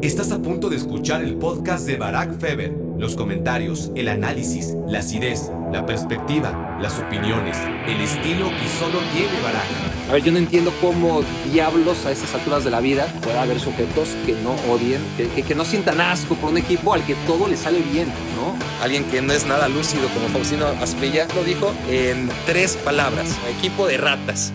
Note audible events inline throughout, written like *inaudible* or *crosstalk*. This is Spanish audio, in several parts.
Estás a punto de escuchar el podcast de Barack Feber. Los comentarios, el análisis, la acidez, la perspectiva, las opiniones, el estilo que solo tiene Barack. A ver, yo no entiendo cómo diablos a estas alturas de la vida puede haber sujetos que no odien, que, que, no sientan asco por un equipo al que todo le sale bien, ¿no? Alguien que no es nada lúcido como Faustino Asprilla lo dijo en tres palabras, equipo de ratas.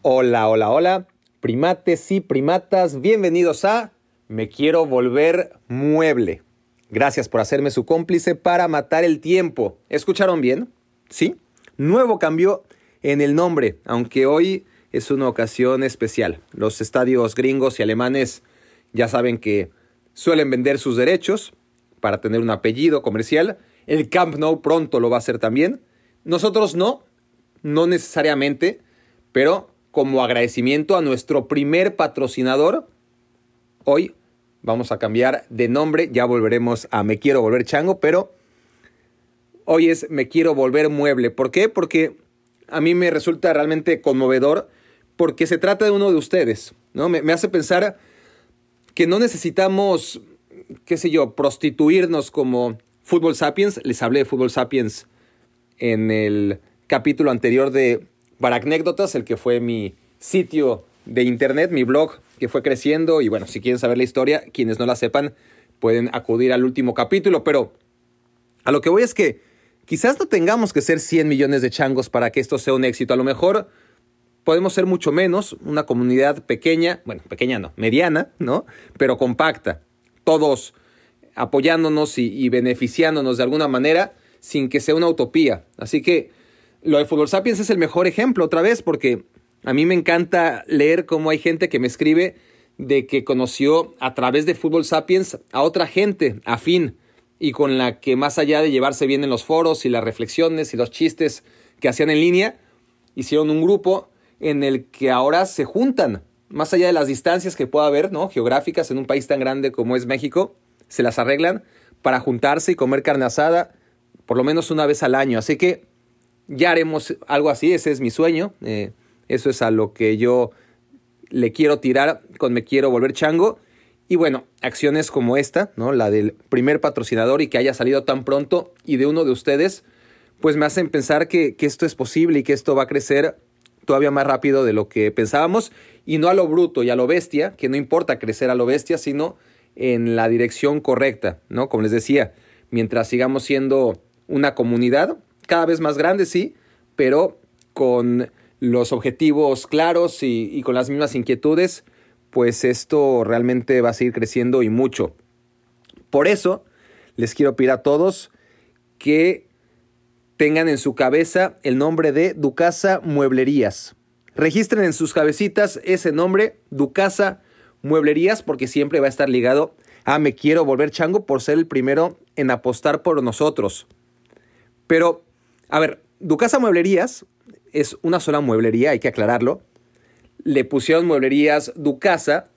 Hola, hola, hola primates y primatas, bienvenidos a Me quiero volver mueble. Gracias por hacerme su cómplice para matar el tiempo. ¿Escucharon bien? ¿Sí? Nuevo cambio en el nombre, aunque hoy es una ocasión especial. Los estadios gringos y alemanes ya saben que suelen vender sus derechos para tener un apellido comercial. El Camp Nou pronto lo va a hacer también. Nosotros no, no necesariamente, pero como agradecimiento a nuestro primer patrocinador. Hoy vamos a cambiar de nombre, ya volveremos a Me Quiero Volver Chango, pero hoy es Me Quiero Volver Mueble. ¿Por qué? Porque a mí me resulta realmente conmovedor porque se trata de uno de ustedes, ¿no? Me, me hace pensar que no necesitamos, qué sé yo, prostituirnos como Fútbol Sapiens. Les hablé de Fútbol Sapiens en el capítulo anterior de para anécdotas, el que fue mi sitio de internet, mi blog, que fue creciendo. Y bueno, si quieren saber la historia, quienes no la sepan, pueden acudir al último capítulo. Pero a lo que voy es que quizás no tengamos que ser 100 millones de changos para que esto sea un éxito. A lo mejor podemos ser mucho menos, una comunidad pequeña, bueno, pequeña no, mediana, ¿no? Pero compacta. Todos apoyándonos y, y beneficiándonos de alguna manera sin que sea una utopía. Así que lo de Fútbol Sapiens es el mejor ejemplo otra vez porque a mí me encanta leer cómo hay gente que me escribe de que conoció a través de Fútbol Sapiens a otra gente afín y con la que más allá de llevarse bien en los foros y las reflexiones y los chistes que hacían en línea, hicieron un grupo en el que ahora se juntan, más allá de las distancias que pueda haber, ¿no? geográficas en un país tan grande como es México, se las arreglan para juntarse y comer carne asada por lo menos una vez al año. Así que ya haremos algo así, ese es mi sueño. Eh, eso es a lo que yo le quiero tirar con Me Quiero Volver Chango. Y bueno, acciones como esta, ¿no? La del primer patrocinador y que haya salido tan pronto y de uno de ustedes, pues me hacen pensar que, que esto es posible y que esto va a crecer todavía más rápido de lo que pensábamos y no a lo bruto y a lo bestia, que no importa crecer a lo bestia, sino en la dirección correcta, ¿no? Como les decía, mientras sigamos siendo una comunidad, cada vez más grande, sí, pero con los objetivos claros y, con las mismas inquietudes, pues esto realmente va a seguir creciendo y mucho. Por eso les quiero pedir a todos que tengan en su cabeza el nombre de Ducasa Mueblerías. Registren en sus cabecitas ese nombre, Ducasa Mueblerías, porque siempre va a estar ligado a Me Quiero Volver Chango por ser el primero en apostar por nosotros. Pero a ver, Ducasa Mueblerías es una sola mueblería, hay que aclararlo. Le pusieron mueblerías Ducasa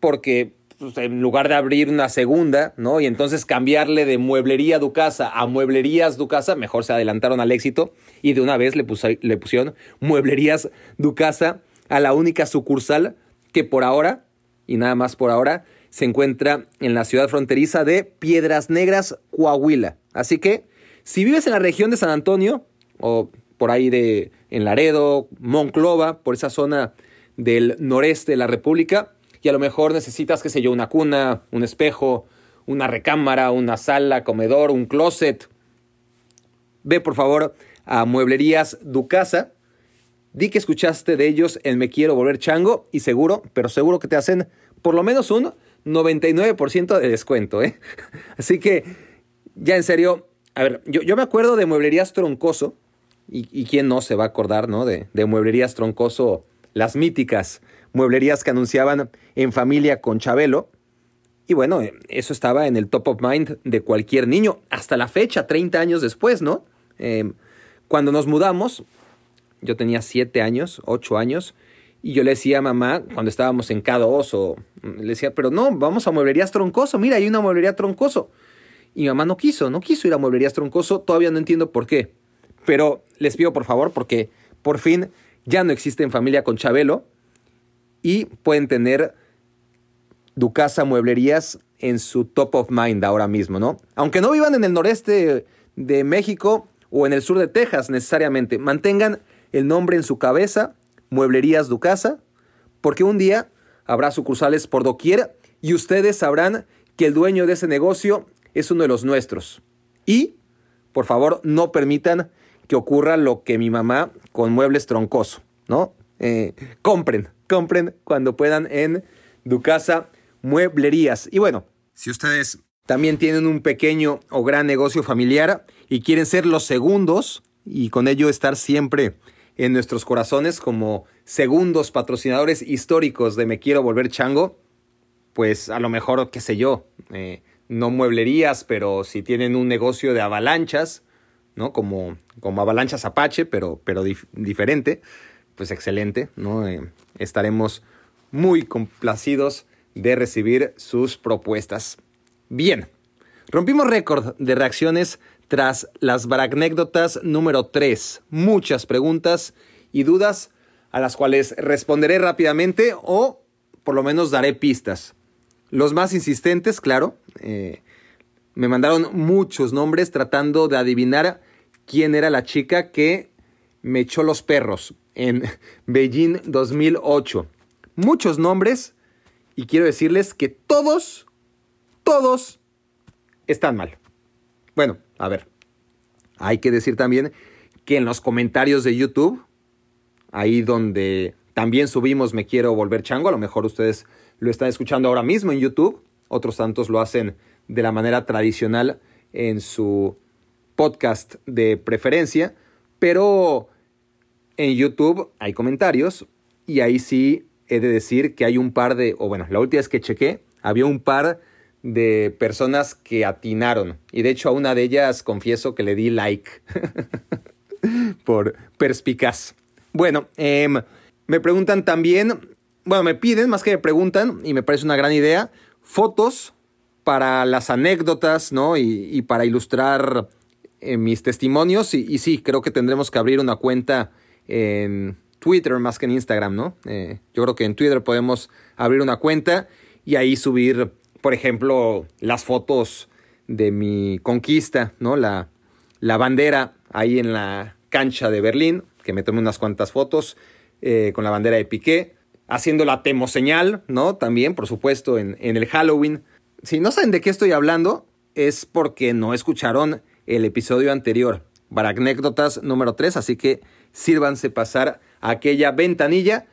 porque pues, en lugar de abrir una segunda, ¿no? Y entonces cambiarle de mueblería Ducasa a mueblerías Ducasa, mejor se adelantaron al éxito y de una vez le, le pusieron mueblerías Ducasa a la única sucursal que por ahora, y nada más por ahora, se encuentra en la ciudad fronteriza de Piedras Negras, Coahuila. Así que si vives en la región de San Antonio o por ahí de en Laredo, Monclova, por esa zona del noreste de la República, y a lo mejor necesitas, qué sé yo, una cuna, un espejo, una recámara, una sala, comedor, un closet. Ve por favor a Mueblerías Ducasa. Di que escuchaste de ellos en Me Quiero Volver Chango y seguro, pero seguro que te hacen por lo menos un 99% de descuento. ¿eh? *laughs* Así que, ya en serio, a ver, yo, me acuerdo de Mueblerías Troncoso, y, quién no se va a acordar, ¿no? De, de Mueblerías Troncoso, las míticas mueblerías que anunciaban en familia con Chabelo. Y bueno, eso estaba en el top of mind de cualquier niño, hasta la fecha, 30 años después, ¿no? Em, cuando nos mudamos, yo tenía 7 años, 8 años, y yo le decía a mamá, cuando estábamos en K2, o, le decía, pero no, vamos a Mueblerías Troncoso, mira, hay una mueblería Troncoso. Y mi mamá no quiso, no quiso ir a Mueblerías Troncoso, todavía no entiendo por qué. Pero les pido por favor, porque por fin ya no existe en familia con Chabelo y pueden tener Ducasa Mueblerías en su top of mind ahora mismo, ¿no? Aunque no vivan en el noreste de México o en el sur de Texas necesariamente, mantengan el nombre en su cabeza, Mueblerías Ducasa, porque un día habrá sucursales por doquier y ustedes sabrán que el dueño de ese negocio es uno de los nuestros. Y, por favor, no permitan que ocurra lo que mi mamá con muebles troncoso, ¿no? Eh, compren, compren cuando puedan en Ducasa Mueblerías. Y bueno, si ustedes también tienen un pequeño o gran negocio familiar y quieren ser los segundos y con ello estar siempre en nuestros corazones como segundos patrocinadores históricos de Me Quiero Volver Chango, pues a lo mejor, qué sé yo, eh, no mueblerías, pero si tienen un negocio de avalanchas, ¿no? Como, como avalanchas Apache, pero, pero diferente, pues excelente, ¿no? Eh, estaremos muy complacidos de recibir sus propuestas. Bien, rompimos récord de reacciones tras las bragnécdotas número 3. Muchas preguntas y dudas a las cuales responderé rápidamente o por lo menos daré pistas. Los más insistentes, claro, eh, me mandaron muchos nombres tratando de adivinar quién era la chica que me echó los perros en *laughs* Beijing 2008. Muchos nombres y quiero decirles que todos, todos están mal. Bueno, a ver, hay que decir también que en los comentarios de YouTube, ahí donde también subimos Me Quiero Volver Chango, a lo mejor ustedes lo están escuchando ahora mismo en YouTube, otros tantos lo hacen de la manera tradicional en su podcast de preferencia, pero en YouTube hay comentarios y ahí sí he de decir que hay un par de, o bueno, la última vez que chequé, había un par de personas que atinaron. Y de hecho a una de ellas confieso que le di like *laughs* por perspicaz. Bueno, em, me preguntan también, bueno, me piden, más que me preguntan, y me parece una gran idea, fotos para las anécdotas, ¿no? Y, para ilustrar eh, mis testimonios. Y, y, sí, creo que tendremos que abrir una cuenta en Twitter más que en Instagram, ¿no? Eh, yo creo que en Twitter podemos abrir una cuenta y ahí subir por ejemplo, las fotos de mi conquista, ¿no? La, la bandera ahí en la cancha de Berlín, que me tomé unas cuantas fotos eh, con la bandera de Piqué, haciendo la señal, ¿no? También, por supuesto, en, en el Halloween. Si no saben de qué estoy hablando, es porque no escucharon el episodio anterior, Baracnécdotas número 3, así que sírvanse pasar aquella ventanilla.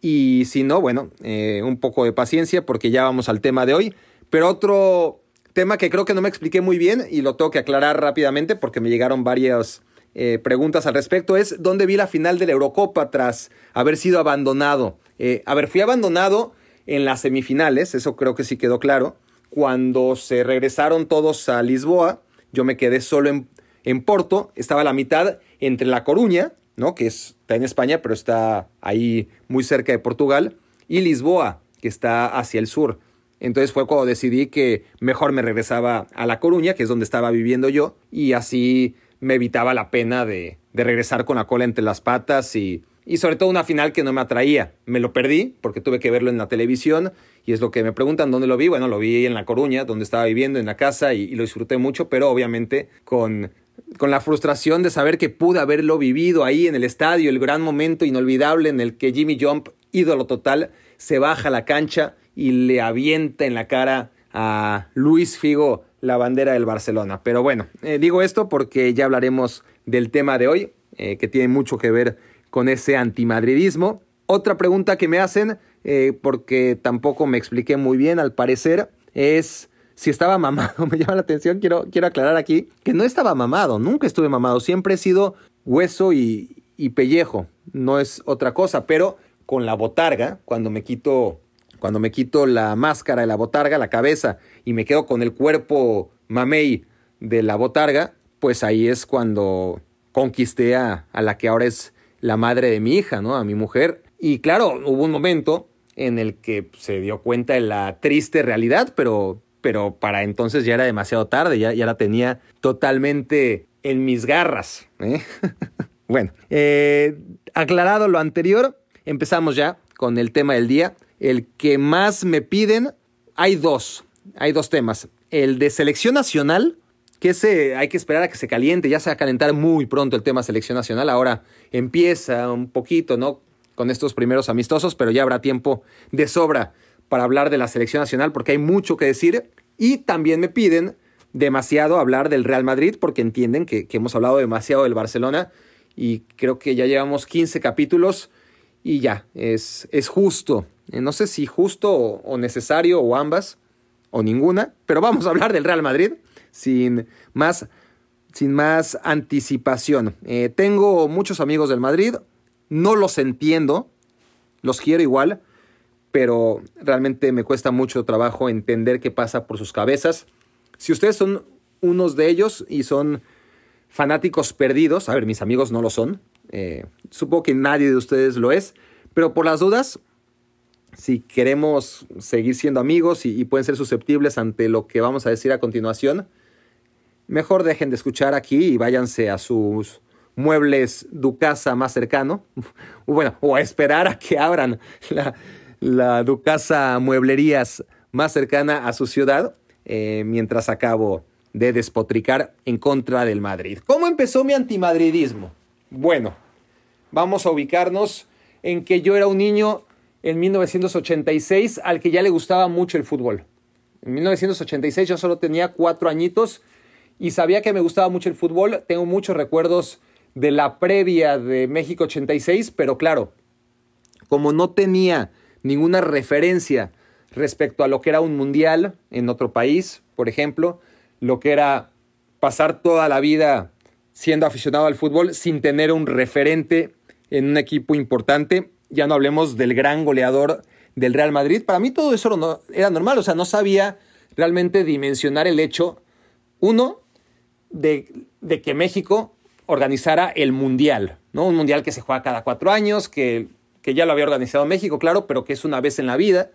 Y si no, bueno, eh, un poco de paciencia porque ya vamos al tema de hoy. Pero otro tema que creo que no me expliqué muy bien y lo tengo que aclarar rápidamente porque me llegaron varias eh, preguntas al respecto es dónde vi la final de la Eurocopa tras haber sido abandonado. Eh, a ver, fui abandonado en las semifinales, eso creo que sí quedó claro. Cuando se regresaron todos a Lisboa, yo me quedé solo en, en Porto, estaba la mitad entre La Coruña, ¿no? que está en España, pero está ahí muy cerca de Portugal, y Lisboa, que está hacia el sur. Entonces fue cuando decidí que mejor me regresaba a La Coruña, que es donde estaba viviendo yo, y así me evitaba la pena de, regresar con la cola entre las patas y, y sobre todo una final que no me atraía. Me lo perdí porque tuve que verlo en la televisión y es lo que me preguntan dónde lo vi. Bueno, lo vi en La Coruña, donde estaba viviendo, en la casa y, lo disfruté mucho, pero obviamente con, con la frustración de saber que pude haberlo vivido ahí en el estadio, el gran momento inolvidable en el que Jimmy Jump, ídolo total, se baja a la cancha y le avienta en la cara a Luis Figo la bandera del Barcelona. Pero bueno, eh, digo esto porque ya hablaremos del tema de hoy, eh, que tiene mucho que ver con ese antimadridismo. Otra pregunta que me hacen, eh, porque tampoco me expliqué muy bien al parecer, es si estaba mamado. *laughs* Me llama la atención, quiero, quiero aclarar aquí que no estaba mamado, nunca estuve mamado, siempre he sido hueso y, y pellejo, no es otra cosa, pero con la botarga, cuando me quito cuando me quito la máscara de la botarga, la cabeza, y me quedo con el cuerpo mamey de la botarga, pues ahí es cuando conquisté a, la que ahora es la madre de mi hija, ¿no? A mi mujer. Y claro, hubo un momento en el que se dio cuenta de la triste realidad, pero, pero para entonces ya era demasiado tarde, ya, ya la tenía totalmente en mis garras. ¿eh? *laughs* bueno, eh, aclarado lo anterior, empezamos ya con el tema del día el que más me piden hay dos, hay dos temas. El de selección nacional, que hay que esperar a que se caliente, ya se va a calentar muy pronto el tema selección nacional. Ahora empieza un poquito, ¿no? Con estos primeros amistosos, pero ya habrá tiempo de sobra para hablar de la selección nacional porque hay mucho que decir. Y también me piden demasiado hablar del Real Madrid porque entienden que, hemos hablado demasiado del Barcelona y creo que ya llevamos 15 capítulos y ya, es, es justo. Eh, no sé si justo o, necesario o ambas o ninguna, pero vamos a hablar del Real Madrid sin más, sin más anticipación. Eh, tengo muchos amigos del Madrid, no los entiendo, los quiero igual, pero realmente me cuesta mucho trabajo entender qué pasa por sus cabezas. Si ustedes son unos de ellos y son fanáticos perdidos, a ver, mis amigos no lo son, eh, supongo que nadie de ustedes lo es, pero por las dudas, si queremos seguir siendo amigos y, pueden ser susceptibles ante lo que vamos a decir a continuación, mejor dejen de escuchar aquí y váyanse a sus muebles Ducasa más cercano, *laughs* bueno, o a esperar a que abran la, la Ducasa Mueblerías más cercana a su ciudad eh, mientras acabo de despotricar en contra del Madrid. ¿Cómo empezó mi antimadridismo? Bueno, vamos a ubicarnos en que yo era un niño en 1986 al que ya le gustaba mucho el fútbol. En 1986 yo solo tenía cuatro añitos y sabía que me gustaba mucho el fútbol. Tengo muchos recuerdos de la previa de México 86, pero claro, como no tenía ninguna referencia respecto a lo que era un mundial en otro país, por ejemplo, lo que era pasar toda la vida siendo aficionado al fútbol sin tener un referente en un equipo importante. Ya no hablemos del gran goleador del Real Madrid. Para mí todo eso era normal, o sea, no sabía realmente dimensionar el hecho, uno, de, de que México organizara el Mundial, ¿no? Un Mundial que se juega cada cuatro años, que, que ya lo había organizado México, claro, pero que es una vez en la vida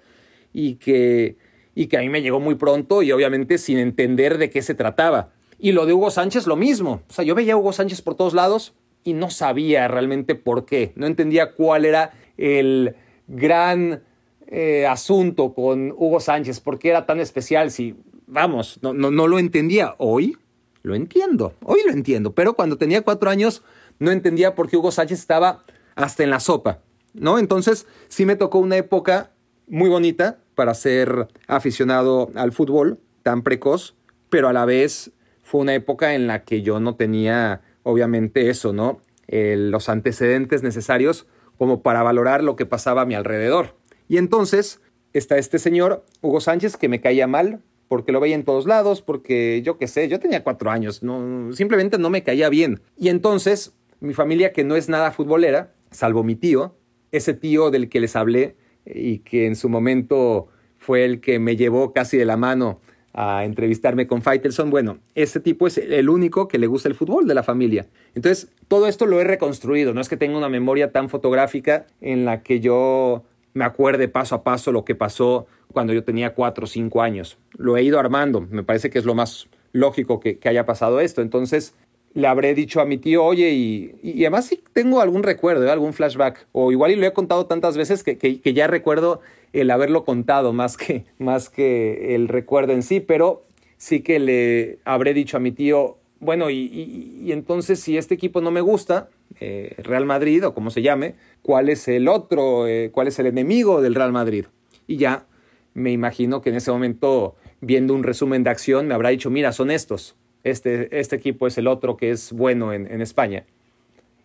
y que, y que a mí me llegó muy pronto y obviamente sin entender de qué se trataba. Y lo de Hugo Sánchez lo mismo. O sea, yo veía a Hugo Sánchez por todos lados y no sabía realmente por qué. No entendía cuál era el gran eh, asunto con Hugo Sánchez, por qué era tan especial. Si, vamos, no, no, no lo entendía. Hoy lo entiendo, hoy lo entiendo. Pero cuando tenía cuatro años no entendía por qué Hugo Sánchez estaba hasta en la sopa. ¿No? Entonces sí me tocó una época muy bonita para ser aficionado al fútbol tan precoz, pero a la vez fue una época en la que yo no tenía, obviamente, eso, ¿no? los antecedentes necesarios como para valorar lo que pasaba a mi alrededor. Y entonces está este señor, Hugo Sánchez, que me caía mal, porque lo veía en todos lados, porque yo qué sé, yo tenía cuatro años, no, simplemente no me caía bien. Y entonces mi familia, que no es nada futbolera, salvo mi tío, ese tío del que les hablé, y que en su momento fue el que me llevó casi de la mano a entrevistarme con Faitelson. Bueno, ese tipo es el único que le gusta el fútbol de la familia. Entonces, todo esto lo he reconstruido. No es que tenga una memoria tan fotográfica en la que yo me acuerde paso a paso lo que pasó cuando yo tenía cuatro o cinco años. Lo he ido armando. Me parece que es lo más lógico que, que haya pasado esto. Entonces, le habré dicho a mi tío, oye, y, además sí tengo algún recuerdo, ¿eh? algún flashback, o igual y lo he contado tantas veces que, que, ya recuerdo el haberlo contado más que, más que el recuerdo en sí, pero sí que le habré dicho a mi tío, bueno, y, y entonces si este equipo no me gusta, eh, Real Madrid o como se llame, ¿cuál es el otro, eh, cuál es el enemigo del Real Madrid? Y ya me imagino que en ese momento, viendo un resumen de acción, me habrá dicho, mira, son estos este, este equipo es el otro que es bueno en, España.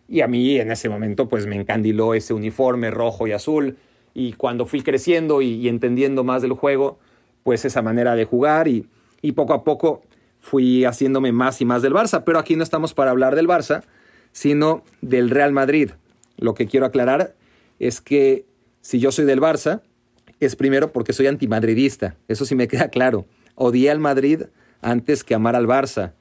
Y a mí en ese momento pues me encandiló ese uniforme rojo y azul. Y cuando fui creciendo y, entendiendo más del juego, pues esa manera de jugar y, y, poco a poco fui haciéndome más y más del Barça. Pero aquí no estamos para hablar del Barça, sino del Real Madrid. Lo que quiero aclarar es que si yo soy del Barça, es primero porque soy antimadridista. Eso sí me queda claro. Odié al Madrid antes que amar al Barça.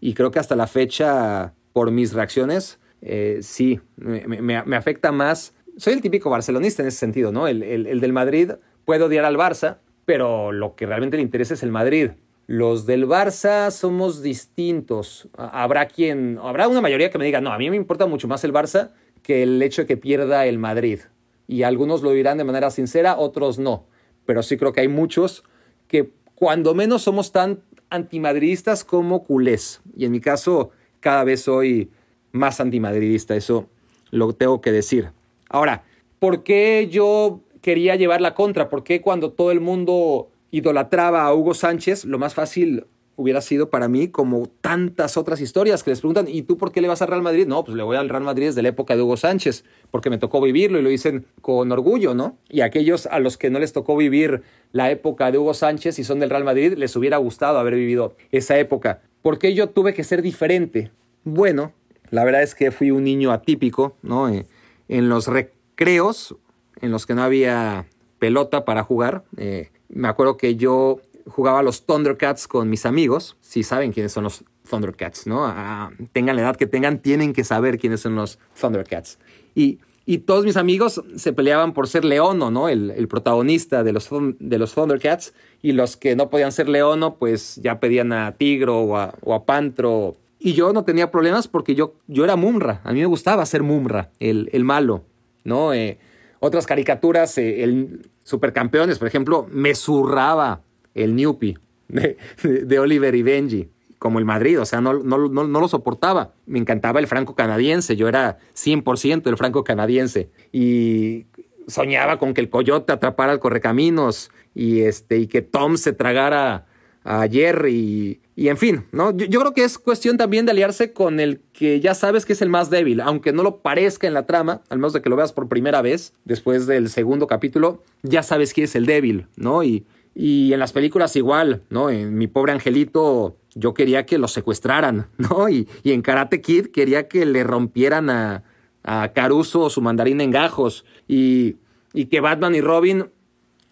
Y creo que hasta la fecha, por mis reacciones, eh, sí, me, afecta más. Soy el típico barcelonista en ese sentido, ¿no? El, el, del Madrid puede odiar al Barça, pero lo que realmente le interesa es el Madrid. Los del Barça somos distintos. Habrá quien, habrá una mayoría que me diga, no, a mí me importa mucho más el Barça que el hecho de que pierda el Madrid. Y algunos lo dirán de manera sincera, otros no. Pero sí creo que hay muchos que cuando menos somos tan antimadridistas como culés. Y en mi caso, cada vez soy más antimadridista, eso lo tengo que decir. Ahora, ¿por qué yo quería llevar la contra? ¿Por qué cuando todo el mundo idolatraba a Hugo Sánchez, lo más fácil hubiera sido para mí como tantas otras historias que les preguntan, ¿y tú por qué le vas al Real Madrid? No, pues le voy al Real Madrid desde la época de Hugo Sánchez, porque me tocó vivirlo y lo dicen con orgullo, ¿no? Y aquellos a los que no les tocó vivir la época de Hugo Sánchez y son del Real Madrid, les hubiera gustado haber vivido esa época. ¿Por qué yo tuve que ser diferente? Bueno, la verdad es que fui un niño atípico, ¿no? Eh, en los recreos, en los que no había pelota para jugar, eh, me acuerdo que yo jugaba los Thundercats con mis amigos. Si saben quiénes son los Thundercats, ¿no? Ah, tengan la edad que tengan, tienen que saber quiénes son los Thundercats. Y, y todos mis amigos se peleaban por ser Leono, ¿no? El, el, protagonista de los, de los Thundercats. Y los que no podían ser Leono, pues ya pedían a Tigro o a, o a Pantro. Y yo no tenía problemas porque yo, yo era Mumra. A mí me gustaba ser Mumra, el, el malo, ¿no? Eh, otras caricaturas, eh, el Supercampeones, por ejemplo, me zurraba el Newpie de, Oliver y Benji, como el Madrid, o sea, no, lo soportaba. Me encantaba el franco canadiense, yo era 100% el franco canadiense y soñaba con que el coyote atrapara al correcaminos y, este, y que Tom se tragara a Jerry y, en fin, ¿no? Yo, yo, creo que es cuestión también de aliarse con el que ya sabes que es el más débil, aunque no lo parezca en la trama, al menos de que lo veas por primera vez, después del segundo capítulo, ya sabes que es el débil, ¿no? Y, y en las películas igual, ¿no? En Mi pobre angelito yo quería que lo secuestraran, *laughs* ¿no? Y, y en Karate Kid quería que le rompieran a, a Caruso su mandarín en gajos. Y, y que Batman y Robin,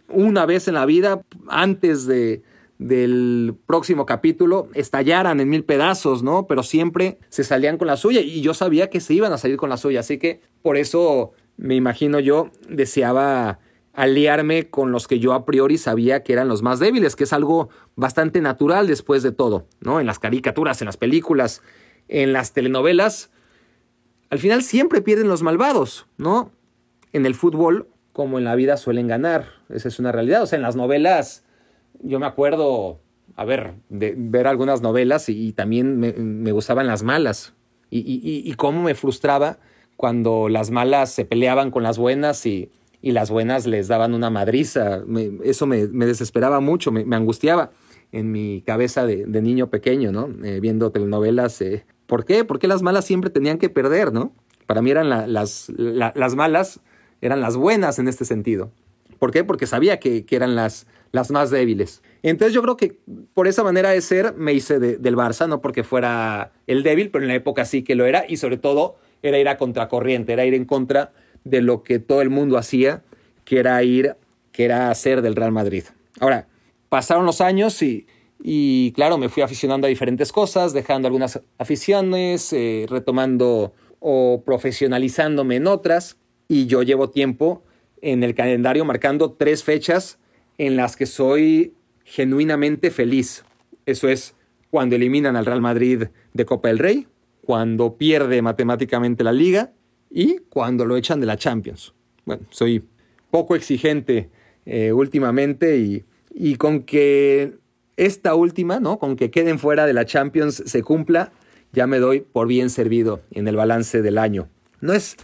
una vez en la vida, antes de, del próximo capítulo, estallaran en mil pedazos, ¿no? Pero siempre se salían con la suya. Y yo sabía que se iban a salir con la suya. Así que por eso me imagino yo deseaba aliarme con los que yo a priori sabía que eran los más débiles, que es algo bastante natural después de todo, ¿no? En las caricaturas, en las películas, en las telenovelas, al final siempre pierden los malvados, ¿no? En el fútbol, como en la vida, suelen ganar, esa es una realidad, o sea, en las novelas, yo me acuerdo, a ver, de ver algunas novelas y, también me, gustaban las malas, y, cómo me frustraba cuando las malas se peleaban con las buenas y y las buenas les daban una madriza. eso me, desesperaba mucho, me, angustiaba en mi cabeza de, niño pequeño, ¿no? Eh, viendo telenovelas. Eh, ¿Por qué? ¿Por qué las malas siempre tenían que perder, no? Para mí eran las, las malas, eran las buenas en este sentido. ¿Por qué? Porque sabía que, eran las, las más débiles. Entonces yo creo que por esa manera de ser me hice del Barça, no porque fuera el débil, pero en la época sí que lo era y sobre todo era ir a contracorriente, era ir en contra de lo que todo el mundo hacía, que era ir, que era hacer del Real Madrid. Ahora, pasaron los años y, y claro, me fui aficionando a diferentes cosas, dejando algunas aficiones, eh, retomando o profesionalizándome en otras. Y yo llevo tiempo en el calendario marcando tres fechas en las que soy genuinamente feliz. Eso es cuando eliminan al Real Madrid de Copa del Rey, cuando pierde matemáticamente la liga y cuando lo echan de la Champions. Bueno, soy poco exigente eh, últimamente y, y, con que esta última, ¿no? Con que queden fuera de la Champions se cumpla, ya me doy por bien servido en el balance del año. No es,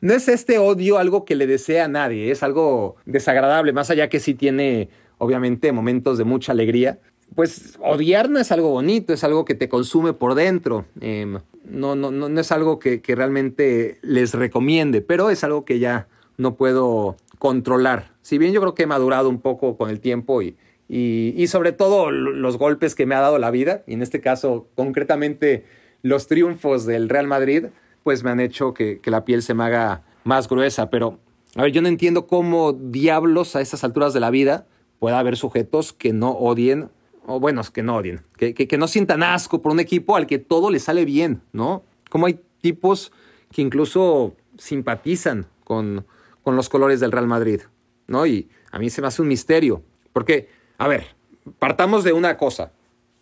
no es este odio algo que le desea a nadie, es algo desagradable, más allá que sí tiene, obviamente, momentos de mucha alegría. Pues odiar no es algo bonito, es algo que te consume por dentro. Em, no, no, no, es algo que, realmente les recomiende, pero es algo que ya no puedo controlar. Si bien yo creo que he madurado un poco con el tiempo y, y, sobre todo los golpes que me ha dado la vida, y en este caso concretamente los triunfos del Real Madrid, pues me han hecho que, que la piel se me haga más gruesa. Pero, a ver, yo no entiendo cómo diablos a estas alturas de la vida pueda haber sujetos que no odien o bueno, que no odien, que, que, no sientan asco por un equipo al que todo le sale bien, ¿no? Como hay tipos que incluso simpatizan con, con los colores del Real Madrid, ¿no? Y a mí se me hace un misterio, porque, a ver, partamos de una cosa,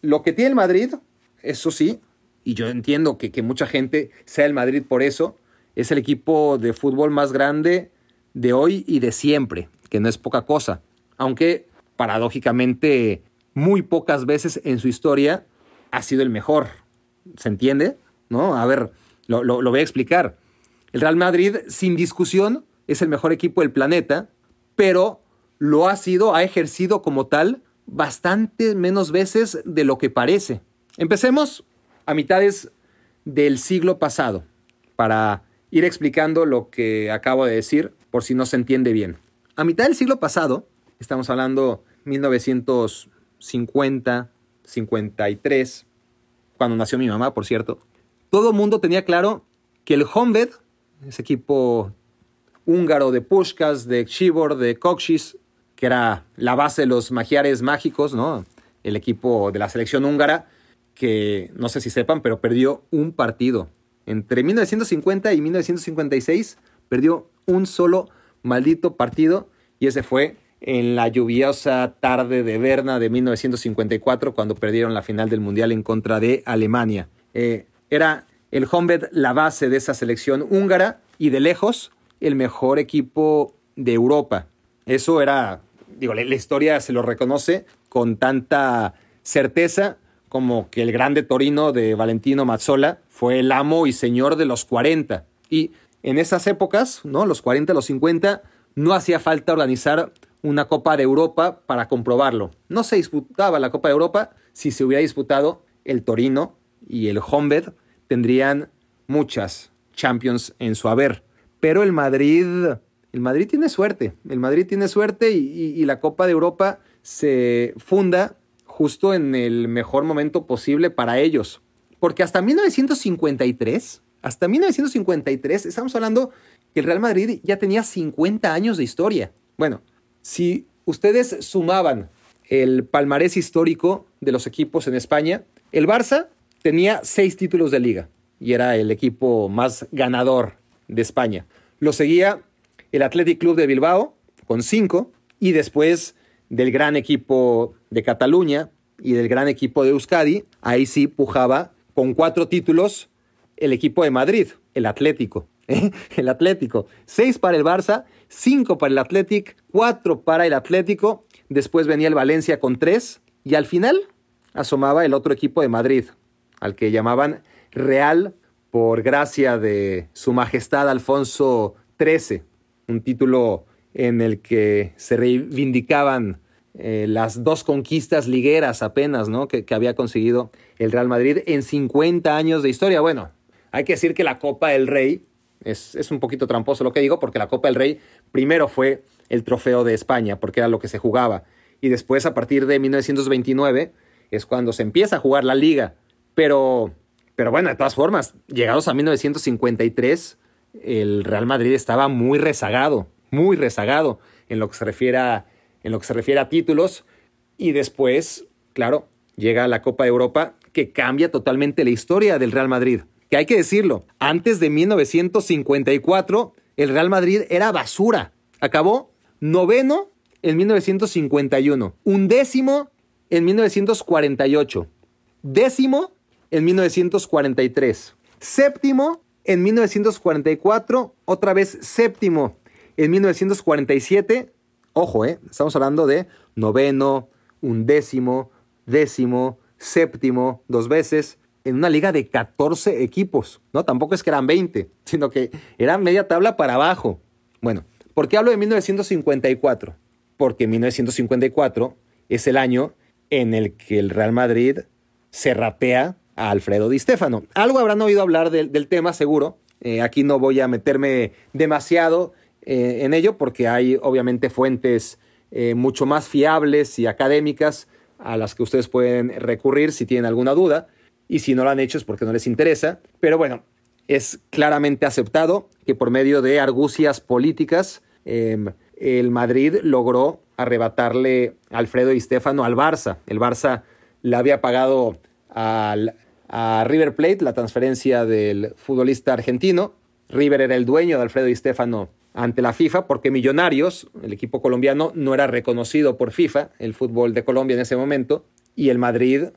lo que tiene el Madrid, eso sí, y yo entiendo que, que mucha gente sea el Madrid por eso, es el equipo de fútbol más grande de hoy y de siempre, que no es poca cosa, aunque paradójicamente, muy pocas veces en su historia ha sido el mejor. ¿Se entiende? ¿No? A ver, lo, lo voy a explicar. El Real Madrid, sin discusión, es el mejor equipo del planeta, pero lo ha sido, ha ejercido como tal bastante menos veces de lo que parece. Empecemos a mitades del siglo pasado, para ir explicando lo que acabo de decir, por si no se entiende bien. A mitad del siglo pasado, estamos hablando 1950, 53, cuando nació mi mamá, por cierto, todo el mundo tenía claro que el Honved, ese equipo húngaro de Pushkas, de Chibor, de Kokshis, que era la base de los magiares mágicos, ¿no? El equipo de la selección húngara, que no sé si sepan, pero perdió un partido. Entre 1950 y 1956 perdió un solo maldito partido y ese fue en la lluviosa tarde de Berna de 1954 cuando perdieron la final del Mundial en contra de Alemania. Eh, era el Honved la base de esa selección húngara y de lejos el mejor equipo de Europa. Eso era, digo, la historia se lo reconoce con tanta certeza como que el grande Torino de Valentino Mazzola fue el amo y señor de los 40. Y en esas épocas, ¿no? Los 40, los 50, no hacía falta organizar una Copa de Europa para comprobarlo. No se disputaba la Copa de Europa si se hubiera disputado el Torino y el Honved tendrían muchas Champions en su haber. Pero el Madrid, el Madrid tiene suerte. El Madrid tiene suerte y, y la Copa de Europa se funda justo en el mejor momento posible para ellos. Porque hasta 1953, hasta 1953, estamos hablando que el Real Madrid ya tenía 50 años de historia. Bueno, si ustedes sumaban el palmarés histórico de los equipos en España, el Barça tenía seis títulos de liga y era el equipo más ganador de España. Lo seguía el Athletic Club de Bilbao con cinco y después del gran equipo de Cataluña y del gran equipo de Euskadi, ahí sí pujaba con cuatro títulos el equipo de Madrid, el Atlético. *laughs* ¿eh? El Atlético. Seis para el Barça, cinco para el Atlético, cuatro para el Atlético. Después venía el Valencia con tres. Y al final asomaba el otro equipo de Madrid, al que llamaban Real por gracia de Su Majestad Alfonso XIII. Un título en el que se reivindicaban eh, las dos conquistas ligueras apenas, ¿no? Que, había conseguido el Real Madrid en 50 años de historia. Bueno, hay que decir que la Copa del Rey, es, es, un poquito tramposo lo que digo, porque la Copa del Rey primero fue el trofeo de España, porque era lo que se jugaba. Y después, a partir de 1929, es cuando se empieza a jugar la liga. Pero, pero bueno, de todas formas, llegados a 1953, el Real Madrid estaba muy rezagado, muy rezagado en lo que se refiere a en lo que se refiere a títulos. Y después, claro, llega la Copa de Europa que cambia totalmente la historia del Real Madrid. Que hay que decirlo, antes de 1954 el Real Madrid era basura. Acabó noveno en 1951, undécimo en 1948, décimo en 1943, séptimo en 1944, otra vez séptimo en 1947 Ojo, ¿eh? estamos hablando de noveno, undécimo, décimo, séptimo, dos veces, en una liga de 14 equipos. No, tampoco es que eran 20, *laughs* sino que era media tabla para abajo. Bueno, ¿por qué hablo de 1954? Porque 1954 es el año en el que el Real Madrid se rapea a Alfredo Di Stefano. Algo habrán oído hablar del, tema, seguro. Eh, aquí no voy a meterme demasiado eh, en ello porque hay obviamente fuentes eh, mucho más fiables y académicas a las que ustedes pueden recurrir si tienen alguna duda y si no lo han hecho es porque no les interesa. Pero bueno, es claramente aceptado que por medio de argucias políticas em, el Madrid logró arrebatarle a Alfredo y Stefano al Barça. El Barça le había pagado al, a River Plate la transferencia del futbolista argentino. River era el dueño de Alfredo y Stefano ante la FIFA porque Millonarios, el equipo colombiano, no era reconocido por FIFA, el fútbol de Colombia en ese momento, y el Madrid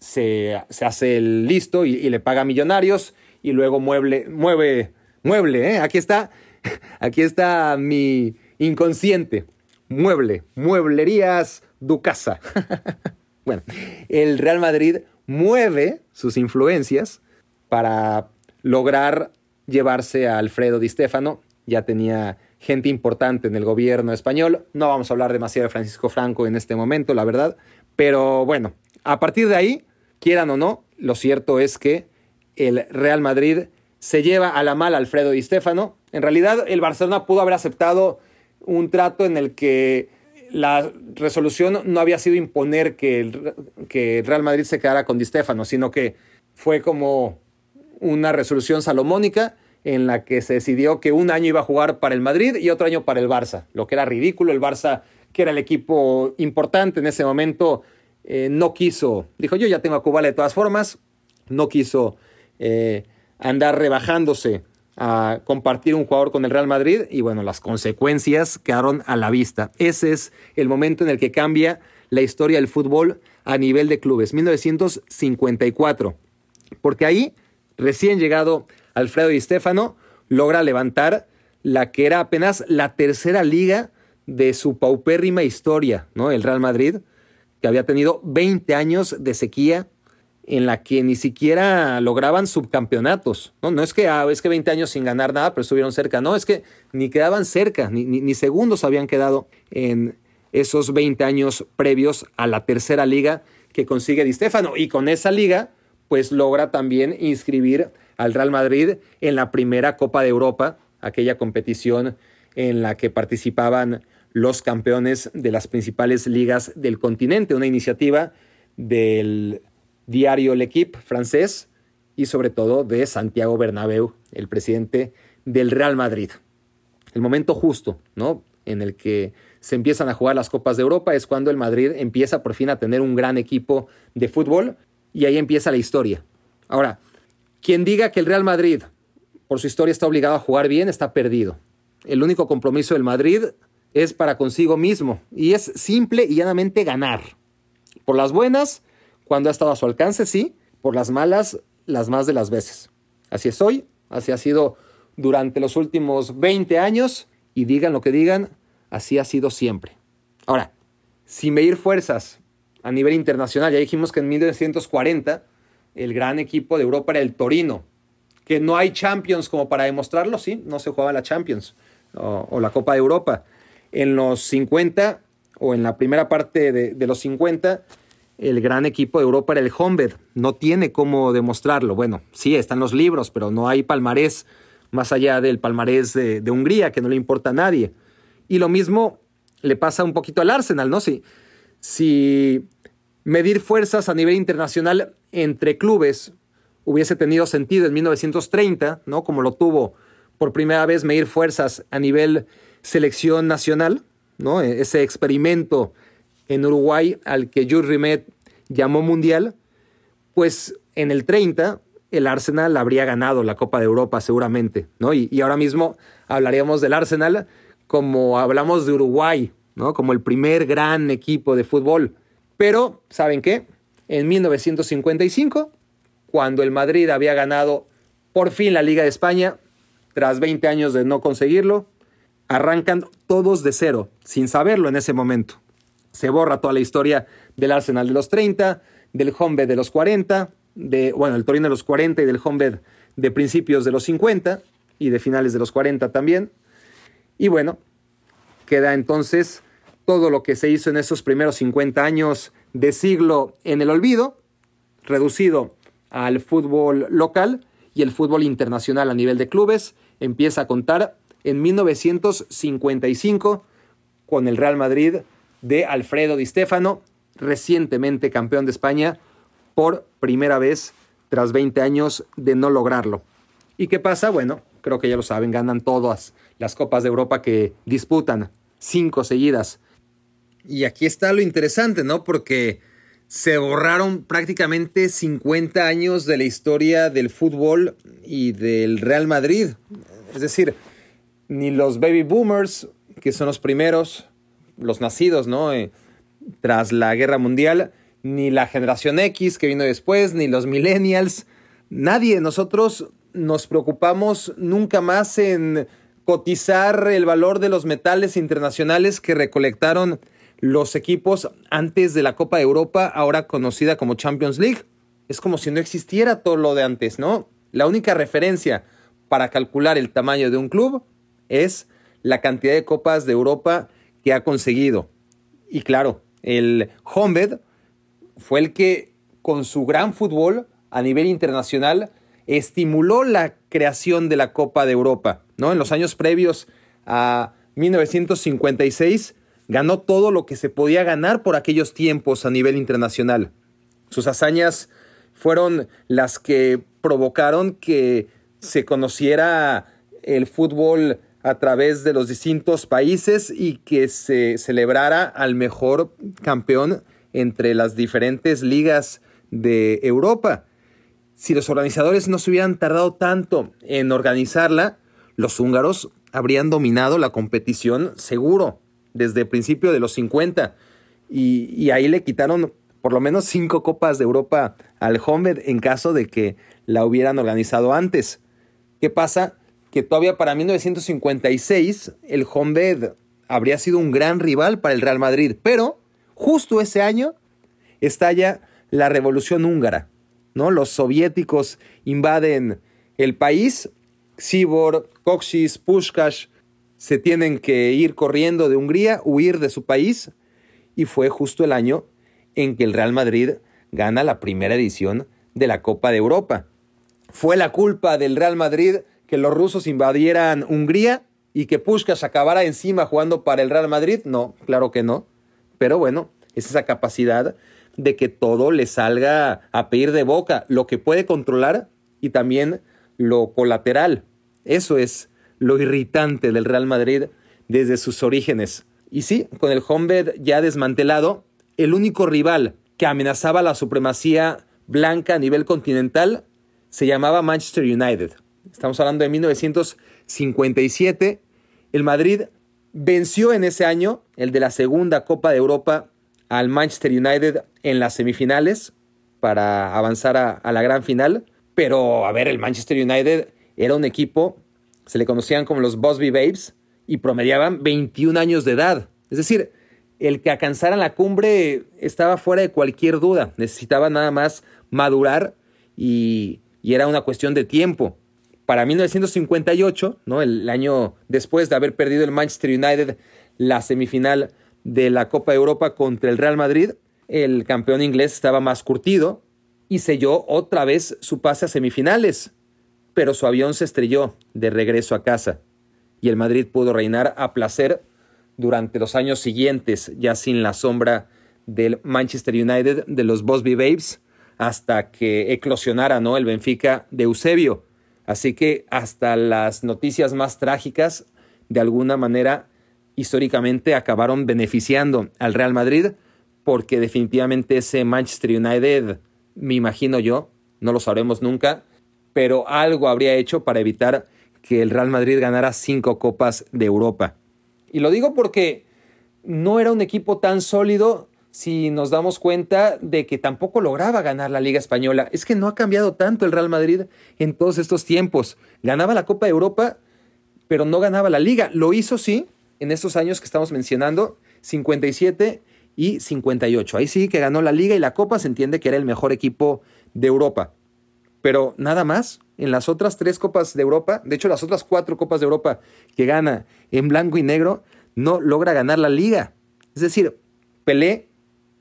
se, hace el listo y, le paga a Millonarios y luego mueble, mueve, mueble, ¿eh? aquí está, *laughs* aquí está mi inconsciente, mueble, mueblerías Ducasa. *laughs* bueno, el Real Madrid mueve sus influencias para lograr llevarse a Alfredo Di Stefano. Ya tenía gente importante en el gobierno español. No vamos a hablar demasiado de Francisco Franco en este momento, la verdad. Pero bueno, a partir de ahí, quieran o no, lo cierto es que el Real Madrid se lleva a la mala Alfredo Di Stefano. En realidad, el Barcelona pudo haber aceptado un trato en el que la resolución no había sido imponer que el, que Real Madrid se quedara con Di Stefano, sino que fue como una resolución salomónica en la que se decidió que un año iba a jugar para el Madrid y otro año para el Barça, lo que era ridículo. El Barça, que era el equipo importante en ese momento, eh, no quiso, dijo yo ya tengo a Kubala de todas formas, no quiso eh, andar rebajándose a compartir un jugador con el Real Madrid y bueno, las consecuencias quedaron a la vista. Ese es el momento en el que cambia la historia del fútbol a nivel de clubes, 1954, porque ahí, recién llegado Alfredo Di Stefano, logra levantar la que era apenas la tercera liga de su paupérrima historia, ¿no? El Real Madrid, que había tenido 20 años de sequía en la que ni siquiera lograban subcampeonatos. No, no es que, ah, es que 20 años sin ganar nada, pero estuvieron cerca. No, es que ni quedaban cerca, ni, ni, segundos habían quedado en esos 20 años previos a la tercera liga que consigue Di Stefano. Y con esa liga, pues logra también inscribir al Real Madrid en la primera Copa de Europa, aquella competición en la que participaban los campeones de las principales ligas del continente, una iniciativa del diario L'Equipe francés y sobre todo de Santiago Bernabéu, el presidente del Real Madrid. El momento justo, ¿no? En el que se empiezan a jugar las Copas de Europa es cuando el Madrid empieza por fin a tener un gran equipo de fútbol y ahí empieza la historia. Ahora, quien diga que el Real Madrid por su historia está obligado a jugar bien está perdido. El único compromiso del Madrid es para consigo mismo y es simple y llanamente ganar. Por las buenas, cuando ha estado a su alcance, sí, por las malas, las más de las veces. Así es hoy, así ha sido durante los últimos 20 años y digan lo que digan, así ha sido siempre. Ahora, sin medir fuerzas a nivel internacional, ya dijimos que en 1940 el gran equipo de Europa era el Torino, que no hay Champions como para demostrarlo, sí, no se jugaba la Champions o, la Copa de Europa. En los 50 o en la primera parte de, los 50 el gran equipo de Europa era el Honved. No tiene cómo demostrarlo. Bueno, sí, están los libros, pero no hay palmarés más allá del palmarés de, Hungría, que no le importa a nadie. Y lo mismo le pasa un poquito al Arsenal, ¿no? Si, si medir fuerzas a nivel internacional entre clubes hubiese tenido sentido en 1930, ¿no? Como lo tuvo por primera vez medir fuerzas a nivel selección nacional, ¿no? Ese experimento en Uruguay al que Jules Rimet llamó mundial, pues en el 30 el Arsenal habría ganado la Copa de Europa seguramente, ¿no? Y, ahora mismo hablaríamos del Arsenal como hablamos de Uruguay, ¿no? Como el primer gran equipo de fútbol. Pero, ¿saben qué? En 1955, cuando el Madrid había ganado por fin la Liga de España, tras 20 años de no conseguirlo, arrancan todos de cero, sin saberlo en ese momento. Se borra toda la historia del Arsenal de los 30, del Honved de los 40, de, bueno, el Torino de los 40 y del Honved de principios de los 50 y de finales de los 40 también. Y bueno, queda entonces todo lo que se hizo en esos primeros 50 años de siglo en el olvido, reducido al fútbol local y el fútbol internacional a nivel de clubes, empieza a contar en 1955 con el Real Madrid de Alfredo Di Stefano, recientemente campeón de España por primera vez tras 20 años de no lograrlo. ¿Y qué pasa? Bueno, creo que ya lo saben, ganan todas las Copas de Europa que disputan, cinco seguidas. Y aquí está lo interesante, ¿no? Porque se borraron prácticamente 50 años de la historia del fútbol y del Real Madrid. Es decir, ni los baby boomers, que son los primeros, los nacidos, ¿no? Eh, tras la guerra mundial, ni la generación X que vino después, ni los millennials, nadie, nosotros nos preocupamos nunca más en cotizar el valor de los metales internacionales que recolectaron los equipos antes de la Copa de Europa, ahora conocida como Champions League. Es como si no existiera todo lo de antes, ¿no? La única referencia para calcular el tamaño de un club es la cantidad de copas de Europa que ha conseguido. Y claro, el Honved fue el que con su gran fútbol a nivel internacional estimuló la creación de la Copa de Europa. ¿no? En los años previos a 1956 ganó todo lo que se podía ganar por aquellos tiempos a nivel internacional. Sus hazañas fueron las que provocaron que se conociera el fútbol a través de los distintos países y que se celebrara al mejor campeón entre las diferentes ligas de Europa. Si los organizadores no se hubieran tardado tanto en organizarla, los húngaros habrían dominado la competición seguro desde el principio de los 50 y, ahí le quitaron por lo menos cinco copas de Europa al Honved en caso de que la hubieran organizado antes. ¿Qué pasa? Que todavía para 1956 el Honved habría sido un gran rival para el Real Madrid, pero justo ese año estalla la revolución húngara, ¿no? Los soviéticos invaden el país, Sibor, Koksis, Pushkash se tienen que ir corriendo de Hungría, huir de su país, y fue justo el año en que el Real Madrid gana la primera edición de la Copa de Europa. ¿Fue la culpa del Real Madrid que los rusos invadieran Hungría y que Pushkas acabara encima jugando para el Real Madrid? No, claro que no. Pero bueno, es esa capacidad de que todo le salga a pedir de boca, lo que puede controlar y también lo colateral. Eso es lo irritante del Real Madrid desde sus orígenes. Y sí, con el Homebed ya desmantelado, el único rival que amenazaba la supremacía blanca a nivel continental se llamaba Manchester United. Estamos hablando de 1957. El Madrid venció en ese año, el de la segunda Copa de Europa, al Manchester United en las semifinales para avanzar a, la gran final. Pero, a ver, el Manchester United era un equipo, se le conocían como los Bosby Babes, y promediaban 21 años de edad. Es decir, el que alcanzara la cumbre estaba fuera de cualquier duda. Necesitaba nada más madurar y, y era una cuestión de tiempo. Para 1958, ¿no? el año después de haber perdido el Manchester United la semifinal de la Copa de Europa contra el Real Madrid, el campeón inglés estaba más curtido y selló otra vez su pase a semifinales, pero su avión se estrelló de regreso a casa y el Madrid pudo reinar a placer durante los años siguientes, ya sin la sombra del Manchester United de los Bosby Babes, hasta que eclosionara ¿no? el Benfica de Eusebio. Así que hasta las noticias más trágicas, de alguna manera, históricamente acabaron beneficiando al Real Madrid porque definitivamente ese Manchester United, me imagino yo, no lo sabremos nunca, pero algo habría hecho para evitar que el Real Madrid ganara cinco copas de Europa. Y lo digo porque no era un equipo tan sólido si nos damos cuenta de que tampoco lograba ganar la Liga Española. Es que no ha cambiado tanto el Real Madrid en todos estos tiempos. Ganaba la Copa de Europa, pero no ganaba la Liga. Lo hizo, sí, en estos años que estamos mencionando, 57 y 58. Ahí sí que ganó la liga y la copa, se entiende que era el mejor equipo de Europa. Pero nada más, en las otras tres copas de Europa, de hecho las otras cuatro copas de Europa que gana en blanco y negro, no logra ganar la liga. Es decir, Pelé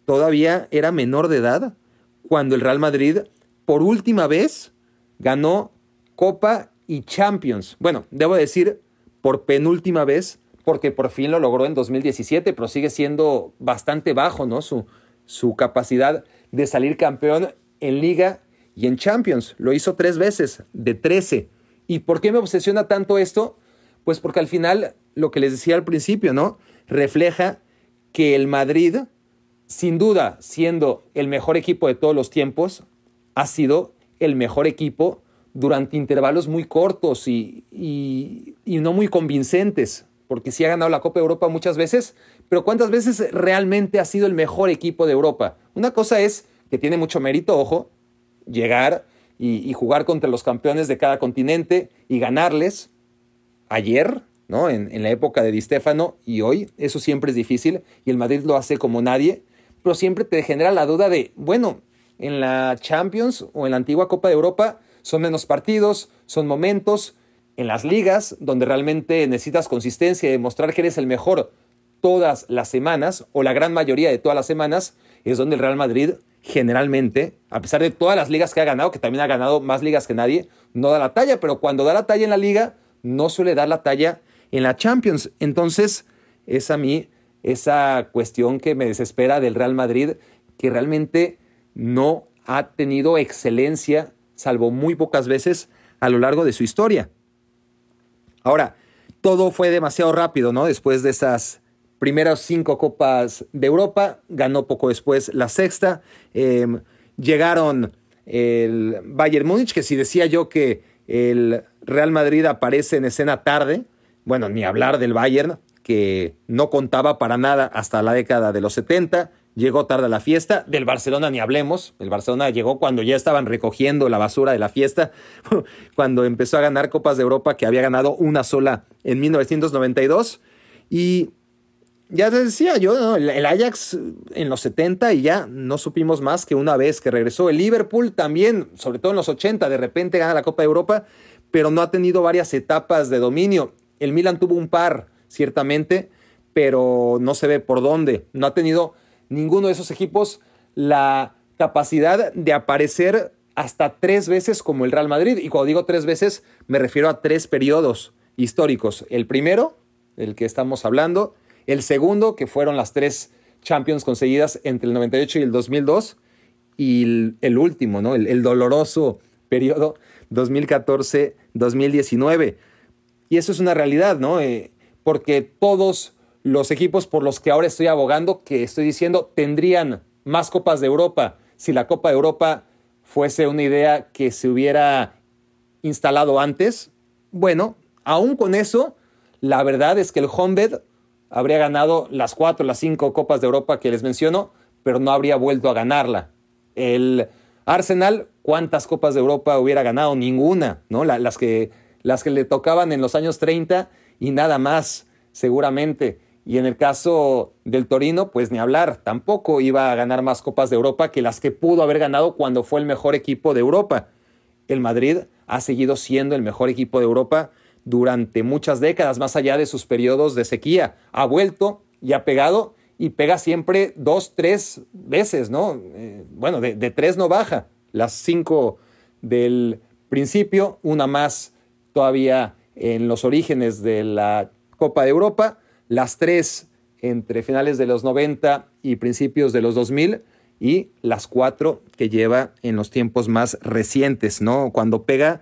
todavía era menor de edad cuando el Real Madrid por última vez ganó Copa y Champions. Bueno, debo decir por penúltima vez porque por fin lo logró en 2017, pero sigue siendo bastante bajo, ¿no? Su, su capacidad de salir campeón en Liga y en Champions. Lo hizo tres veces, de 13. ¿Y por qué me obsesiona tanto esto? Pues porque al final, lo que les decía al principio, ¿no? Refleja que el Madrid, sin duda, siendo el mejor equipo de todos los tiempos, ha sido el mejor equipo durante intervalos muy cortos y, y, y no muy convincentes porque sí ha ganado la Copa de Europa muchas veces, pero ¿cuántas veces realmente ha sido el mejor equipo de Europa? Una cosa es que tiene mucho mérito, ojo, llegar y, jugar contra los campeones de cada continente y ganarles. Ayer ¿no? En, la época de Di Stefano y hoy, eso siempre es difícil y el Madrid lo hace como nadie, pero siempre te genera la duda de, bueno, en la Champions o en la antigua Copa de Europa son menos partidos, son momentos, en las ligas donde realmente necesitas consistencia y demostrar que eres el mejor todas las semanas o la gran mayoría de todas las semanas, es donde el Real Madrid generalmente, a pesar de todas las ligas que ha ganado, que también ha ganado más ligas que nadie, no da la talla, pero cuando da la talla en la liga, no suele dar la talla en la Champions. Entonces, es a mí esa cuestión que me desespera del Real Madrid, que realmente no ha tenido excelencia, salvo muy pocas veces, a lo largo de su historia. Ahora, todo fue demasiado rápido, ¿no? Después de esas primeras cinco copas de Europa, ganó poco después la sexta. Em, llegaron el Bayern Múnich, que si decía yo que el Real Madrid aparece en escena tarde, bueno, ni hablar del Bayern, que no contaba para nada hasta la década de los 70 llegó tarde a la fiesta. Del Barcelona ni hablemos. El Barcelona llegó cuando ya estaban recogiendo la basura de la fiesta, *laughs* cuando empezó a ganar Copas de Europa, que había ganado una sola en 1992. Y ya te decía yo, el Ajax en los 70 y ya no supimos más que una vez que regresó. El Liverpool también, sobre todo en los 80, de repente gana la Copa de Europa, pero no ha tenido varias etapas de dominio. El Milan tuvo un par, ciertamente, pero no se ve por dónde. No ha tenido ninguno de esos equipos la capacidad de aparecer hasta tres veces como el Real Madrid. Y cuando digo tres veces, me refiero a tres periodos históricos. El primero, el que estamos hablando. El segundo, que fueron las tres Champions conseguidas entre el 98 y el 2002. Y el, último, ¿no? El, doloroso periodo 2014-2019. Y eso es una realidad, ¿no? Eh, porque todos los equipos por los que ahora estoy abogando, que estoy diciendo, tendrían más Copas de Europa si la Copa de Europa fuese una idea que se hubiera instalado antes. Bueno, aún con eso, la verdad es que el Honved habría ganado las cuatro, las cinco Copas de Europa que les menciono, pero no habría vuelto a ganarla. El Arsenal, ¿cuántas Copas de Europa hubiera ganado? Ninguna, ¿no? las, que, las que le tocaban en los años 30 y nada más, seguramente. Y en el caso del Torino, pues ni hablar, tampoco iba a ganar más Copas de Europa que las que pudo haber ganado cuando fue el mejor equipo de Europa. El Madrid ha seguido siendo el mejor equipo de Europa durante muchas décadas, más allá de sus periodos de sequía. Ha vuelto y ha pegado y pega siempre dos, tres veces, ¿no? Eh, bueno, de, de tres no baja. Las cinco del principio, una más todavía en los orígenes de la Copa de Europa las tres entre finales de los 90 y principios de los 2000 y las cuatro que lleva en los tiempos más recientes, ¿no? Cuando pega,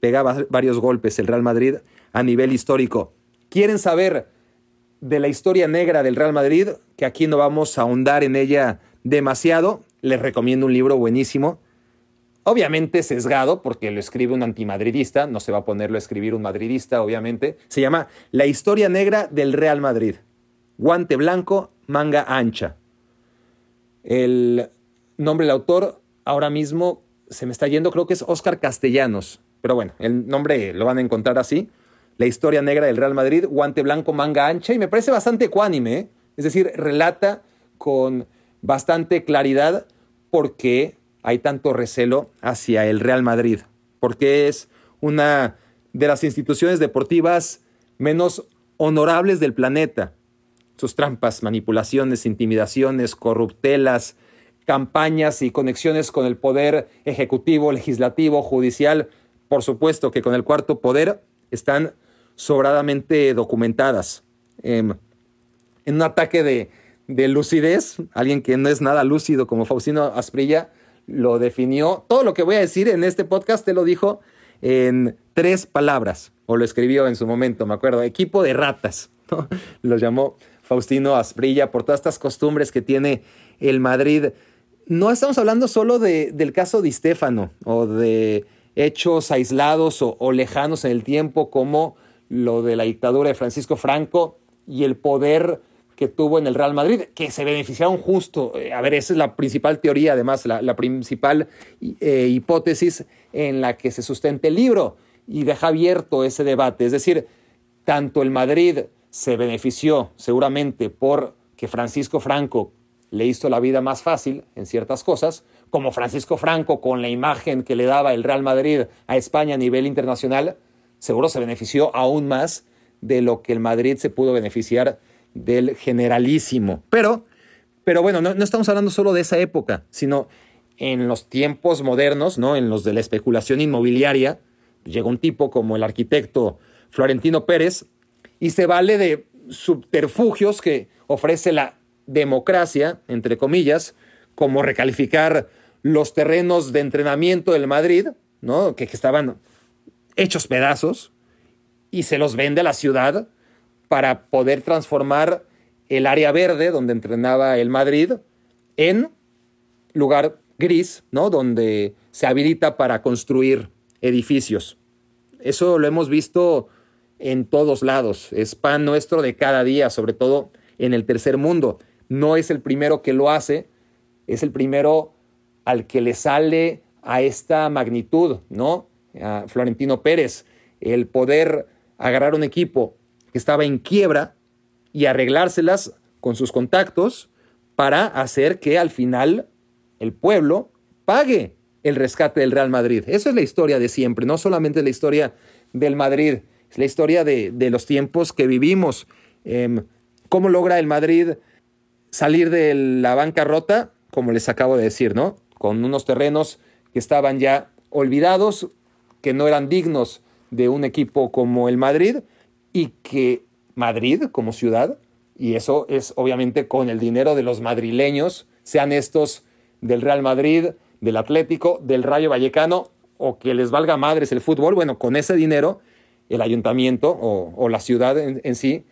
pega varios golpes el Real Madrid a nivel histórico. ¿Quieren saber de la historia negra del Real Madrid? Que aquí no vamos a ahondar en ella demasiado. Les recomiendo un libro buenísimo. Obviamente sesgado, porque lo escribe un antimadridista, no se va a ponerlo a escribir un madridista, obviamente. Se llama La historia negra del Real Madrid. Guante blanco, manga ancha. El nombre del autor ahora mismo se me está yendo, creo que es Oscar Castellanos. Pero bueno, el nombre lo van a encontrar así. La historia negra del Real Madrid, guante blanco, manga ancha. Y me parece bastante ecuánime, ¿eh? es decir, relata con bastante claridad por qué hay tanto recelo hacia el Real Madrid, porque es una de las instituciones deportivas menos honorables del planeta. Sus trampas, manipulaciones, intimidaciones, corruptelas, campañas y conexiones con el poder ejecutivo, legislativo, judicial, por supuesto que con el cuarto poder, están sobradamente documentadas. Em, en un ataque de, de lucidez, alguien que no es nada lúcido como Faustino Asprilla, lo definió. Todo lo que voy a decir en este podcast te lo dijo en tres palabras, o lo escribió en su momento, me acuerdo, equipo de ratas. *laughs* Lo llamó Faustino Asprilla por todas estas costumbres que tiene el Madrid. No estamos hablando solo de, del caso de Stefano o de hechos aislados o lejanos en el tiempo como lo de la dictadura de Francisco Franco y el poder que tuvo en el Real Madrid, que se beneficiaron justo. Eh, a ver, esa es la principal teoría, además, la, principal eh, hipótesis en la que se sustenta el libro y deja abierto ese debate. Es decir, tanto el Madrid se benefició seguramente por que Francisco Franco le hizo la vida más fácil en ciertas cosas, como Francisco Franco con la imagen que le daba el Real Madrid a España a nivel internacional, seguro se benefició aún más de lo que el Madrid se pudo beneficiar del generalísimo. Pero, pero bueno, no, estamos hablando solo de esa época, sino en los tiempos modernos, ¿no? en los de la especulación inmobiliaria, llega un tipo como el arquitecto Florentino Pérez y se vale de subterfugios que ofrece la democracia, entre comillas, como recalificar los terrenos de entrenamiento del Madrid, ¿no? que, estaban hechos pedazos, y se los vende a la ciudad para poder transformar el área verde donde entrenaba el Madrid en lugar gris, ¿no? donde se habilita para construir edificios. Eso lo hemos visto en todos lados, es pan nuestro de cada día, sobre todo en el tercer mundo. No es el primero que lo hace, es el primero al que le sale a esta magnitud, ¿no? A Florentino Pérez, el poder agarrar un equipo estaba en quiebra y arreglárselas con sus contactos para hacer que al final el pueblo pague el rescate del Real Madrid. Esa es la historia de siempre, no solamente la historia del Madrid, es la historia de, los tiempos que vivimos. Em, ¿Cómo logra el Madrid salir de la bancarrota? Como les acabo de decir, ¿no? Con unos terrenos que estaban ya olvidados, que no eran dignos de un equipo como el Madrid y que Madrid como ciudad, y eso es obviamente con el dinero de los madrileños, sean estos del Real Madrid, del Atlético, del Rayo Vallecano o que les valga madres el fútbol, bueno, con ese dinero el ayuntamiento o, la ciudad en, sí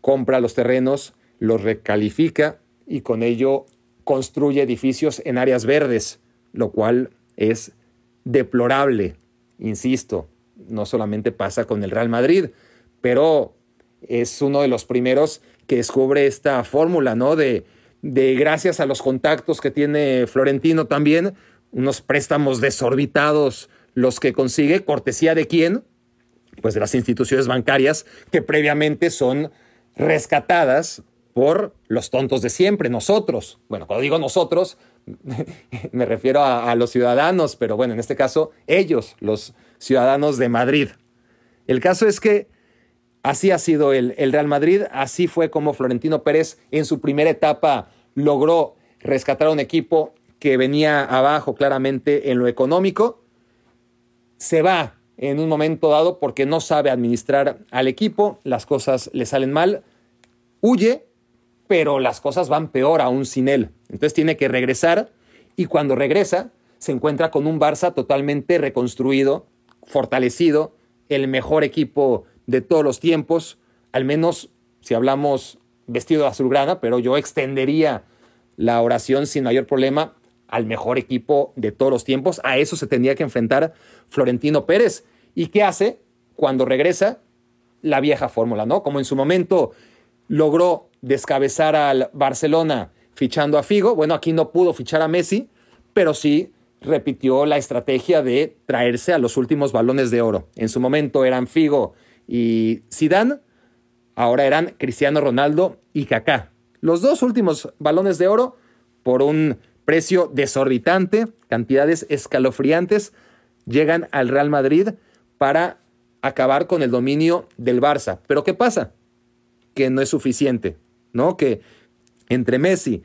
compra los terrenos, los recalifica y con ello construye edificios en áreas verdes, lo cual es deplorable, insisto, no solamente pasa con el Real Madrid, pero es uno de los primeros que descubre esta fórmula, ¿no? De, gracias a los contactos que tiene Florentino también, unos préstamos desorbitados los que consigue, cortesía de quién? Pues de las instituciones bancarias que previamente son rescatadas por los tontos de siempre, nosotros. Bueno, cuando digo nosotros, *laughs* me refiero a, los ciudadanos, pero bueno, en este caso, ellos, los ciudadanos de Madrid. El caso es que así ha sido el, el Real Madrid, así fue como Florentino Pérez en su primera etapa logró rescatar a un equipo que venía abajo claramente en lo económico, se va en un momento dado porque no sabe administrar al equipo, las cosas le salen mal, huye, pero las cosas van peor aún sin él. Entonces tiene que regresar y cuando regresa se encuentra con un Barça totalmente reconstruido, fortalecido, el mejor equipo de todos los tiempos, al menos si hablamos vestido de azulgrana, pero yo extendería la oración sin mayor problema al mejor equipo de todos los tiempos. A eso se tendría que enfrentar Florentino Pérez. ¿Y qué hace cuando regresa? La vieja fórmula, ¿no? Como en su momento logró descabezar al Barcelona fichando a Figo. Bueno, aquí no pudo fichar a Messi, pero sí repitió la estrategia de traerse a los últimos balones de oro. En su momento eran Figo y Zidane, ahora eran Cristiano Ronaldo y Kaká. Los dos últimos balones de oro por un precio desorbitante, cantidades escalofriantes, llegan al Real Madrid para acabar con el dominio del Barça. Pero ¿qué pasa? Que no es suficiente, ¿no? Que entre Messi,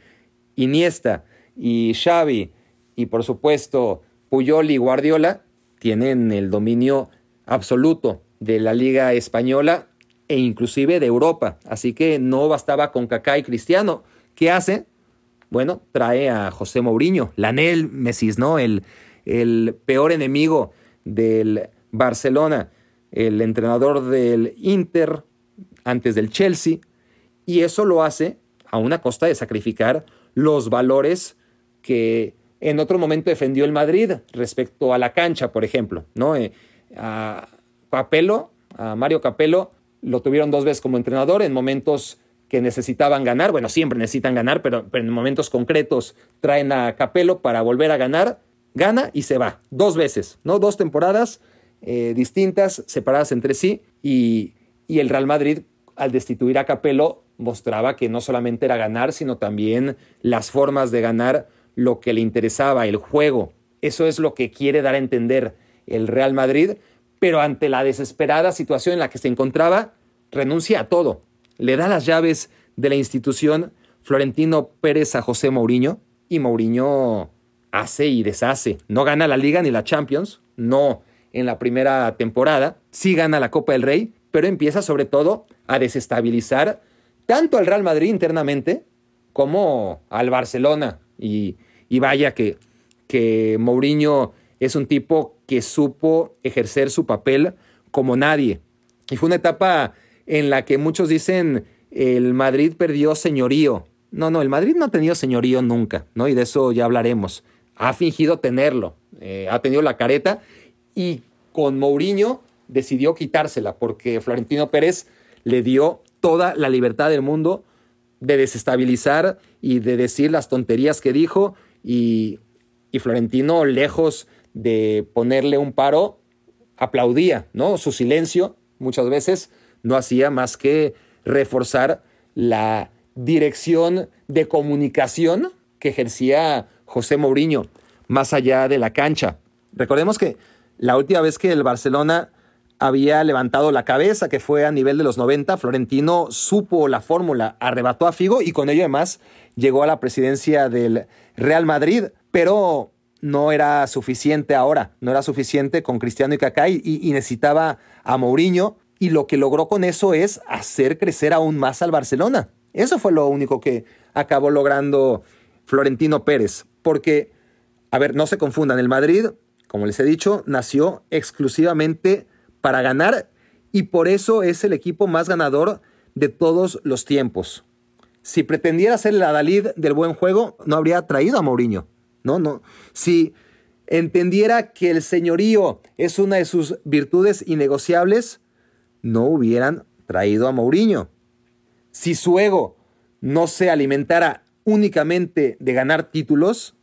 Iniesta y Xavi y por supuesto Puyol y Guardiola tienen el dominio absoluto de la liga española e inclusive de Europa. Así que no bastaba con Kaká y Cristiano. ¿Qué hace? Bueno, trae a José Mourinho, la Messi, ¿no? El, el peor enemigo del Barcelona, el entrenador del Inter antes del Chelsea, y eso lo hace a una costa de sacrificar los valores que en otro momento defendió el Madrid respecto a la cancha, por ejemplo, ¿no? Eh, Capello, a Mario Capello, lo tuvieron dos veces como entrenador en momentos que necesitaban ganar. Bueno, siempre necesitan ganar, pero, en momentos concretos traen a Capello para volver a ganar. Gana y se va. Dos veces, ¿no? Dos temporadas eh, distintas, separadas entre sí. Y, Y el Real Madrid, al destituir a Capello, mostraba que no solamente era ganar, sino también las formas de ganar, lo que le interesaba, el juego. Eso es lo que quiere dar a entender el Real Madrid, pero ante la desesperada situación en la que se encontraba, renuncia a todo. Le da las llaves de la institución Florentino Pérez a José Mourinho y Mourinho hace y deshace. No gana la liga ni la Champions, no en la primera temporada, sí gana la Copa del Rey, pero empieza sobre todo a desestabilizar tanto al Real Madrid internamente como al Barcelona. Y, vaya que, que Mourinho es un tipo que supo ejercer su papel como nadie. Y fue una etapa en la que muchos dicen el Madrid perdió señorío. No, no, el Madrid no ha tenido señorío nunca, ¿no? Y de eso ya hablaremos. Ha fingido tenerlo, eh, ha tenido la careta y con Mourinho decidió quitársela porque Florentino Pérez le dio toda la libertad del mundo de desestabilizar y de decir las tonterías que dijo y, y Florentino lejos de ponerle un paro aplaudía, ¿no? Su silencio muchas veces no hacía más que reforzar la dirección de comunicación que ejercía José Mourinho más allá de la cancha. Recordemos que la última vez que el Barcelona había levantado la cabeza, que fue a nivel de los 90, Florentino supo la fórmula, arrebató a Figo y con ello además llegó a la presidencia del Real Madrid, pero no era suficiente ahora, no era suficiente con Cristiano y Kaká y, y necesitaba a Mourinho y lo que logró con eso es hacer crecer aún más al Barcelona. Eso fue lo único que acabó logrando Florentino Pérez, porque, a ver, no se confundan, el Madrid, como les he dicho, nació exclusivamente para ganar y por eso es el equipo más ganador de todos los tiempos. Si pretendiera ser el Adalid del buen juego, no habría traído a Mourinho. No, no. Si entendiera que el señorío es una de sus virtudes innegociables, no hubieran traído a Mourinho. Si su ego no se alimentara únicamente de ganar títulos,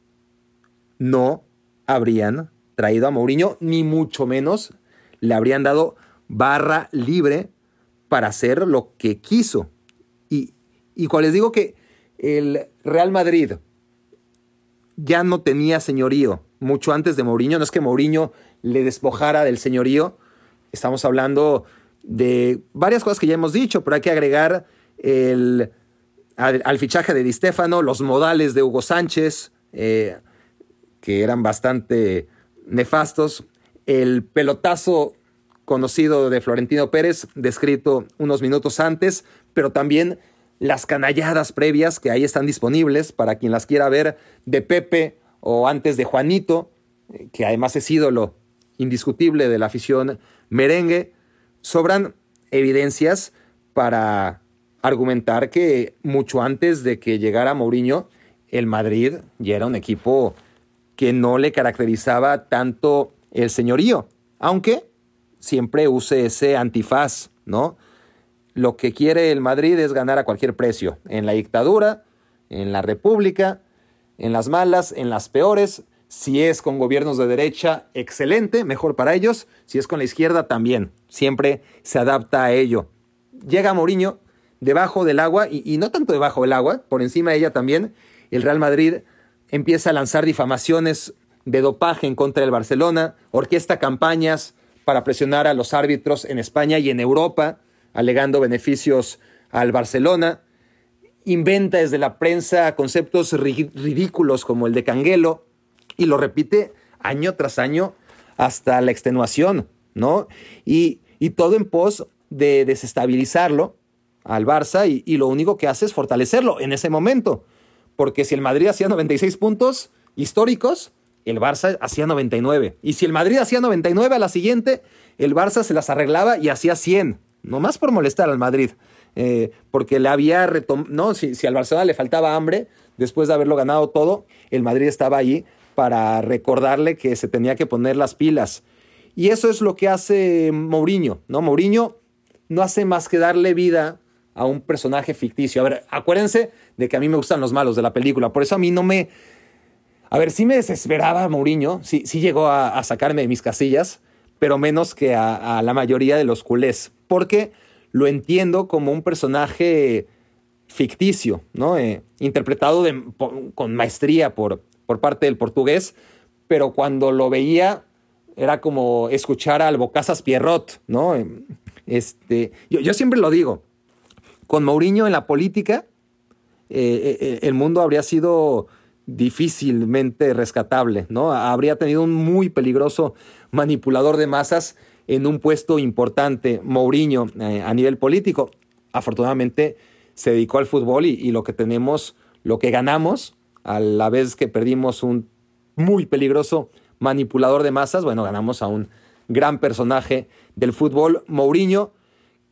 no habrían traído a Mourinho, ni mucho menos le habrían dado barra libre para hacer lo que quiso. Y, y cuando les digo que el Real Madrid ya no tenía señorío mucho antes de Mourinho, no es que Mourinho le despojara del señorío, estamos hablando de varias cosas que ya hemos dicho, pero hay que agregar el, al, fichaje de Di Stefano, los modales de Hugo Sánchez, eh, que eran bastante nefastos, el pelotazo conocido de Florentino Pérez, descrito unos minutos antes, pero también las canalladas previas que ahí están disponibles para quien las quiera ver de Pepe o antes de Juanito, que además es ídolo indiscutible de la afición merengue sobran evidencias para argumentar que mucho antes de que llegara Mourinho, el Madrid ya era un equipo que no le caracterizaba tanto el señorío, aunque siempre use ese antifaz, ¿no? Lo que quiere el Madrid es ganar a cualquier precio, en la dictadura, en la república, en las malas, en las peores, si es con gobiernos de derecha, excelente, mejor para ellos. Si es con la izquierda, también. Siempre se adapta a ello. Llega Mourinho debajo del agua, y, no tanto debajo del agua, por encima de ella también. El Real Madrid empieza a lanzar difamaciones de dopaje en contra del Barcelona, orquesta campañas para presionar a los árbitros en España y en Europa, alegando beneficios al Barcelona. Inventa desde la prensa conceptos ridículos como el de Canguelo, y lo repite año tras año hasta la extenuación, ¿no? Y, todo en pos de desestabilizarlo al Barça y, y, lo único que hace es fortalecerlo en ese momento. Porque si el Madrid hacía 96 puntos históricos, el Barça hacía 99. Y si el Madrid hacía 99 a la siguiente, el Barça se las arreglaba y hacía 100. No más por molestar al Madrid. Eh, porque le había retomado, no, si, si al Barcelona le faltaba hambre, después de haberlo ganado todo, el Madrid estaba allí para recordarle que se tenía que poner las pilas. Y eso es lo que hace Mourinho, ¿no? Mourinho no hace más que darle vida a un personaje ficticio. A ver, acuérdense de que a mí me gustan los malos de la película, por eso a mí no me... A ver, sí me desesperaba Mourinho, sí, sí llegó a, sacarme de mis casillas, pero menos que a, a la mayoría de los culés, porque lo entiendo como un personaje ficticio, ¿no? Eh, interpretado con maestría por, por parte del portugués, pero cuando lo veía era como escuchar al Bocasas Pierrot, ¿no? Este, yo, siempre lo digo, con Mourinho en la política, eh, eh, el mundo habría sido difícilmente rescatable, ¿no? Habría tenido un muy peligroso manipulador de masas en un puesto importante, Mourinho, eh, a nivel político. Afortunadamente se dedicó al fútbol y, y lo que tenemos, lo que ganamos, a la vez que perdimos un muy peligroso manipulador de masas, bueno, ganamos a un gran personaje del fútbol, Mourinho,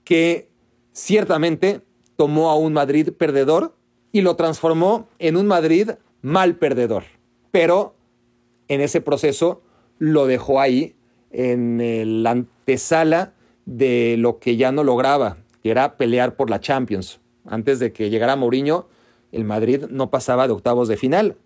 que ciertamente tomó a un Madrid perdedor y lo transformó en un Madrid mal perdedor. Pero en ese proceso lo dejó ahí en la antesala de lo que ya no lograba, que era pelear por la Champions. Antes de que llegara Mourinho, el Madrid no pasaba de octavos de final.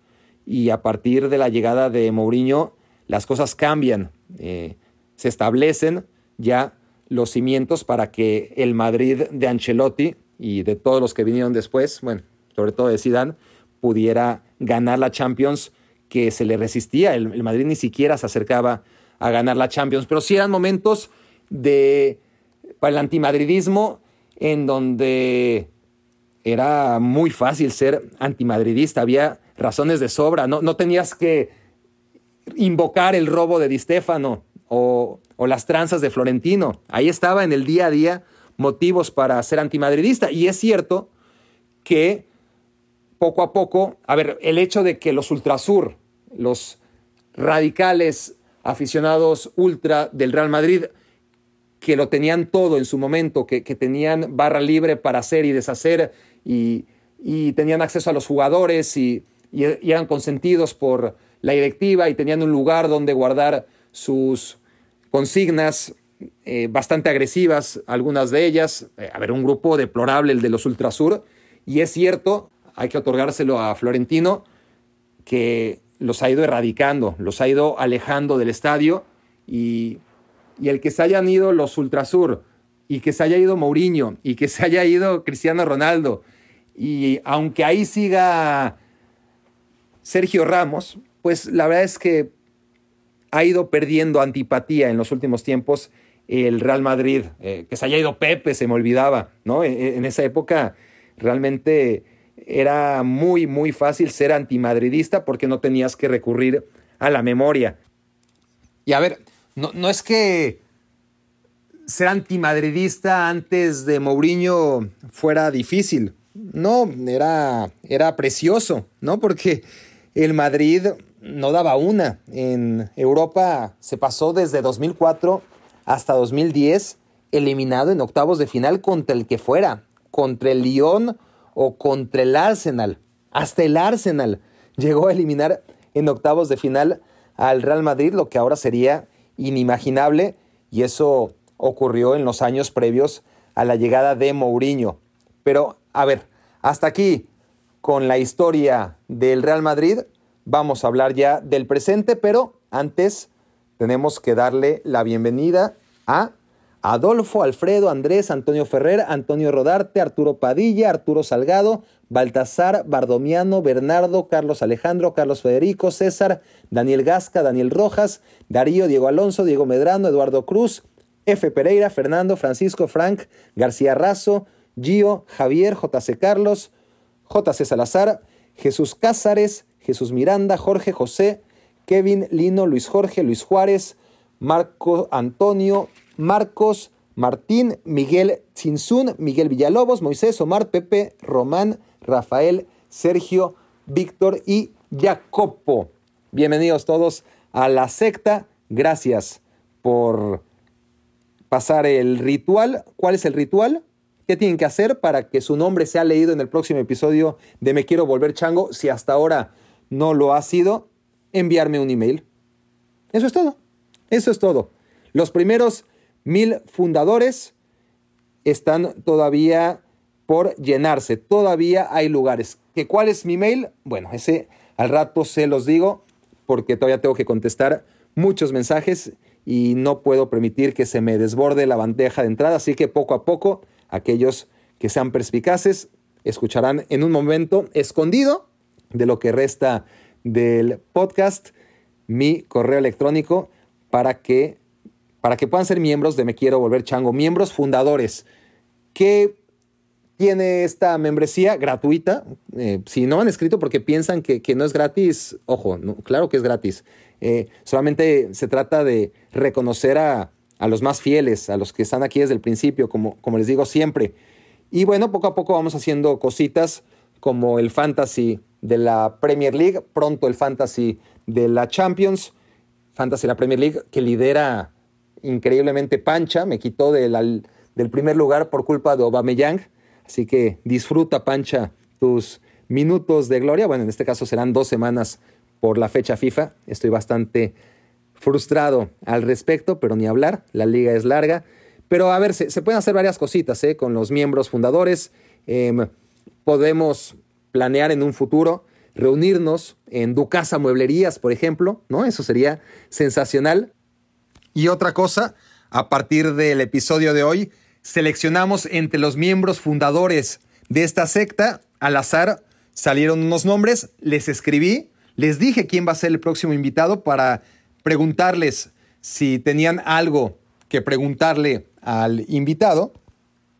Y a partir de la llegada de Mourinho, las cosas cambian. Eh, se establecen ya los cimientos para que el Madrid de Ancelotti y de todos los que vinieron después, bueno, sobre todo de Zidane, pudiera ganar la Champions que se le resistía. El, Madrid ni siquiera se acercaba a ganar la Champions, pero sí eran momentos de para el antimadridismo en donde era muy fácil ser antimadridista, había razones de sobra, no, no tenías que invocar el robo de Di Stefano o, las tranzas de Florentino. Ahí estaba en el día a día motivos para ser antimadridista. Y es cierto que poco a poco, a ver, el hecho de que los ultrasur, los radicales aficionados ultra del Real Madrid, que lo tenían todo en su momento, que, tenían barra libre para hacer y deshacer y, tenían acceso a los jugadores y eran consentidos por la directiva y tenían un lugar donde guardar sus consignas eh, bastante agresivas, algunas de ellas. Eh, a ver, un grupo deplorable, el de los Ultrasur. Y es cierto, hay que otorgárselo a Florentino, que los ha ido erradicando, los ha ido alejando del estadio. Y, y el que se hayan ido los Ultrasur, y que se haya ido Mourinho, y que se haya ido Cristiano Ronaldo, y aunque ahí siga Sergio Ramos, pues la verdad es que ha ido perdiendo antipatía en los últimos tiempos el Real Madrid. Eh, que se haya ido Pepe, se me olvidaba, ¿no? E, e, en esa época realmente era muy, muy fácil ser antimadridista porque no tenías que recurrir a la memoria. Y a ver, no, no es que ser antimadridista antes de Mourinho fuera difícil. No, era, era precioso, ¿no? Porque el Madrid no daba una. En Europa se pasó desde 2004 hasta 2010 eliminado en octavos de final contra el que fuera, contra el Lyon o contra el Arsenal. Hasta el Arsenal llegó a eliminar en octavos de final al Real Madrid, lo que ahora sería inimaginable y eso ocurrió en los años previos a la llegada de Mourinho. Pero, a ver, hasta aquí con la historia del Real Madrid vamos a hablar ya del presente, pero antes tenemos que darle la bienvenida a Adolfo, Alfredo, Andrés, Antonio Ferrer, Antonio Rodarte, Arturo Padilla, Arturo Salgado, Baltasar, Bardomiano, Bernardo, Carlos Alejandro, Carlos Federico, César, Daniel Gasca, Daniel Rojas, Darío, Diego Alonso, Diego Medrano, Eduardo Cruz, F. Pereira, Fernando, Francisco, Frank, García Razo, Gio, Javier, JC Carlos, JC Salazar, Jesús Cázares, Jesús Miranda, Jorge José, Kevin, Lino, Luis Jorge, Luis Juárez, Marco Antonio, Marcos, Martín, Miguel Cinzún, Miguel Villalobos, Moisés, Omar, Pepe, Román, Rafael, Sergio, Víctor y Jacopo. Bienvenidos todos a la secta. Gracias por pasar el ritual. ¿Cuál es el ritual? ¿Qué tienen que hacer para que su nombre sea leído en el próximo episodio de Me Quiero Volver Chango? Si hasta ahora no lo ha sido, enviarme un email. Eso es todo. Eso es todo. Los primeros mil fundadores están todavía por llenarse. Todavía hay lugares. ¿Que ¿Cuál es mi mail? Bueno, ese al rato se los digo porque todavía tengo que contestar muchos mensajes y no puedo permitir que se me desborde la bandeja de entrada. Así que poco a poco Aquellos que sean perspicaces escucharán en un momento escondido de lo que resta del podcast mi correo electrónico para que, para que puedan ser miembros de Me Quiero Volver Chango, miembros fundadores. ¿Qué tiene esta membresía gratuita? Eh, si no han escrito porque piensan que, no es gratis, ojo, claro que es gratis. Eh, solamente se trata de reconocer a, a, los más fieles, a los que están aquí desde el principio, como, como les digo siempre. Y bueno, poco a poco vamos haciendo cositas como el fantasy de la Premier League, pronto el fantasy de la Champions, fantasy de la Premier League que lidera increíblemente Pancha, me quitó del, del primer lugar por culpa de Aubameyang, así que disfruta Pancha tus minutos de gloria, bueno, en este caso serán dos semanas por la fecha FIFA, estoy bastante frustrado al respecto, pero ni hablar, la liga es larga, pero a ver, se, pueden hacer varias cositas ¿eh? con los miembros fundadores, em, podemos planear en un futuro reunirnos en Ducasa Mueblerías, por ejemplo, ¿no? Eso sería sensacional. Y otra cosa, a partir del episodio de hoy, seleccionamos entre los miembros fundadores de esta secta, al azar salieron unos nombres, les escribí, les dije quién va a ser el próximo invitado para preguntarles si tenían algo que preguntarle al invitado.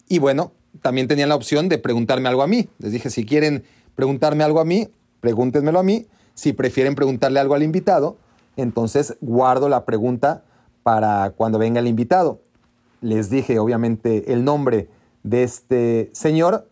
Y bueno, también tenían la opción de preguntarme algo a mí. Les dije, si quieren preguntarme algo a mí, pregúntenmelo a mí. Si prefieren preguntarle algo al invitado, entonces guardo la pregunta para cuando venga el invitado. Les dije, obviamente, el nombre de este señor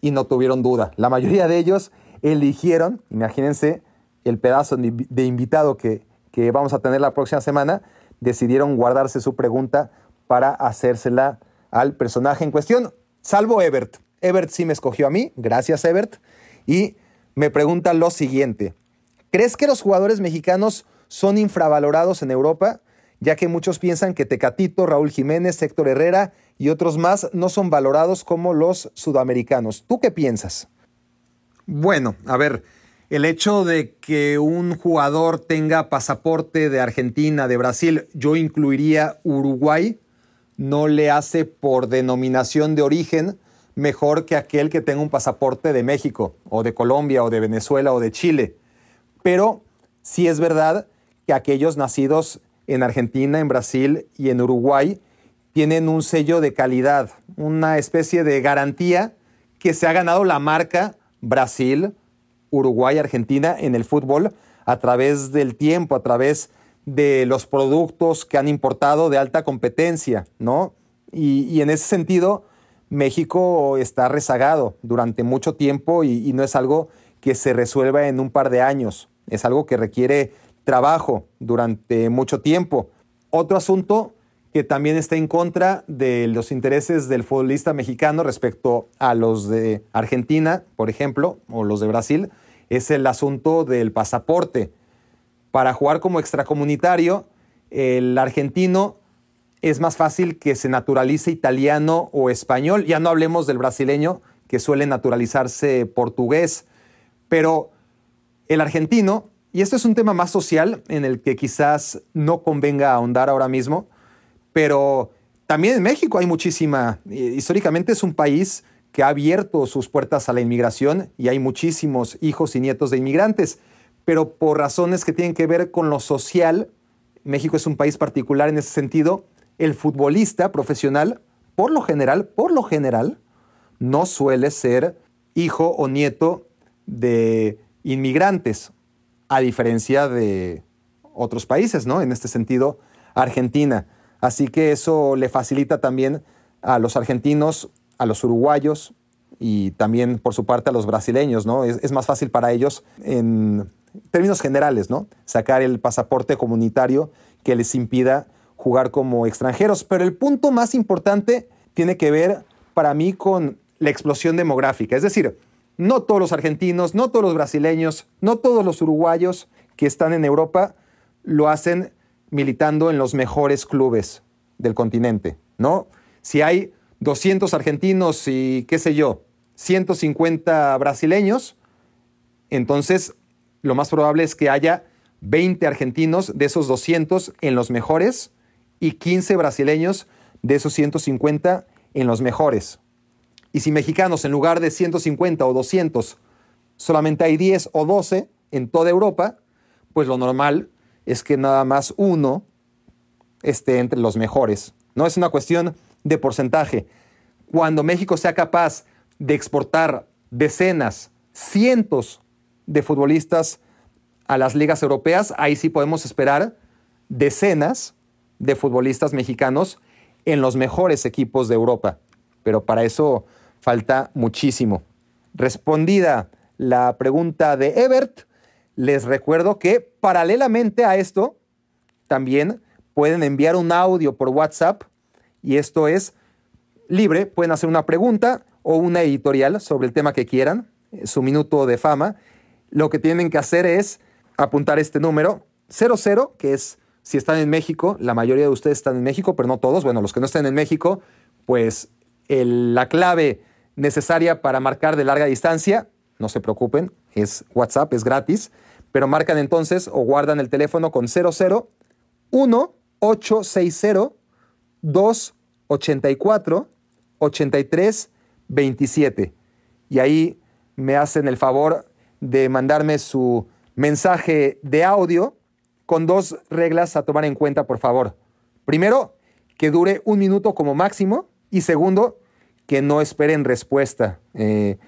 y no tuvieron duda. La mayoría de ellos eligieron, imagínense, el pedazo de invitado que, que vamos a tener la próxima semana, decidieron guardarse su pregunta para hacérsela al personaje en cuestión, salvo Ebert. Ebert sí me escogió a mí, gracias Ebert, y me pregunta lo siguiente. ¿Crees que los jugadores mexicanos son infravalorados en Europa? Ya que muchos piensan que Tecatito, Raúl Jiménez, Héctor Herrera y otros más no son valorados como los sudamericanos. ¿Tú qué piensas? Bueno, a ver, el hecho de que un jugador tenga pasaporte de Argentina, de Brasil, yo incluiría Uruguay, no le hace por denominación de origen mejor que aquel que tenga un pasaporte de México o de Colombia o de Venezuela o de Chile. Pero sí es verdad que aquellos nacidos en Argentina, en Brasil y en Uruguay tienen un sello de calidad, una especie de garantía que se ha ganado la marca Brasil, Uruguay, Argentina en el fútbol a través del tiempo, a través de los productos que han importado de alta competencia, ¿no? Y, y en ese sentido, México está rezagado durante mucho tiempo y, no es algo que se resuelva en un par de años. Es algo que requiere trabajo durante mucho tiempo. Otro asunto que también está en contra de los intereses del futbolista mexicano respecto a los de Argentina, por ejemplo, o los de Brasil, es el asunto del pasaporte. Para jugar como extracomunitario, el argentino es más fácil que se naturalice italiano o español. Ya no hablemos del brasileño, que suele naturalizarse portugués. Pero el argentino, y esto es un tema más social en el que quizás no convenga ahondar ahora mismo, pero también en México hay muchísima, históricamente es un país que ha abierto sus puertas a la inmigración y hay muchísimos hijos y nietos de inmigrantes, pero por razones que tienen que ver con lo social, México es un país particular en ese sentido, el futbolista profesional, por lo general, por lo general, no suele ser hijo o nieto de inmigrantes, a diferencia de otros países, ¿no? En este sentido, Argentina. Así que eso le facilita también a los argentinos, a los uruguayos y también, por su parte, a los brasileños, ¿no? Es, más fácil para ellos, en términos generales, ¿no? Sacar el pasaporte comunitario que les impida jugar como extranjeros. Pero el punto más importante tiene que ver para mí con la explosión demográfica. Es decir, no todos los argentinos, no todos los brasileños, no todos los uruguayos que están en Europa lo hacen militando en los mejores clubes del continente, ¿no? Si hay 200 argentinos y qué sé yo, 150 brasileños, entonces lo más probable es que haya 20 argentinos de esos 200 en los mejores y 15 brasileños de esos 150 en los mejores. Y si mexicanos en lugar de 150 o 200 solamente hay 10 o 12 en toda Europa, pues lo normal es que nada más uno esté entre los mejores. No es una cuestión de porcentaje. Cuando México sea capaz de exportar decenas, cientos de futbolistas a las ligas europeas, ahí sí podemos esperar decenas de futbolistas mexicanos en los mejores equipos de Europa. Pero para eso falta muchísimo. Respondida la pregunta de Ebert, les recuerdo que paralelamente a esto, también pueden enviar un audio por WhatsApp y esto es libre. Pueden hacer una pregunta o una editorial sobre el tema que quieran, su minuto de fama. Lo que tienen que hacer es apuntar este número 00, que es si están en México, la mayoría de ustedes están en México, pero no todos. Bueno, los que no estén en México, pues la clave necesaria para marcar de larga distancia, no se preocupen, es WhatsApp, es gratis, pero marcan entonces o guardan el teléfono con 00 860 284 83 27. Y ahí me hacen el favor de mandarme su mensaje de audio con dos reglas a tomar en cuenta, por favor. Primero, que dure un minuto como máximo. Y segundo, que no esperen respuesta. Eh,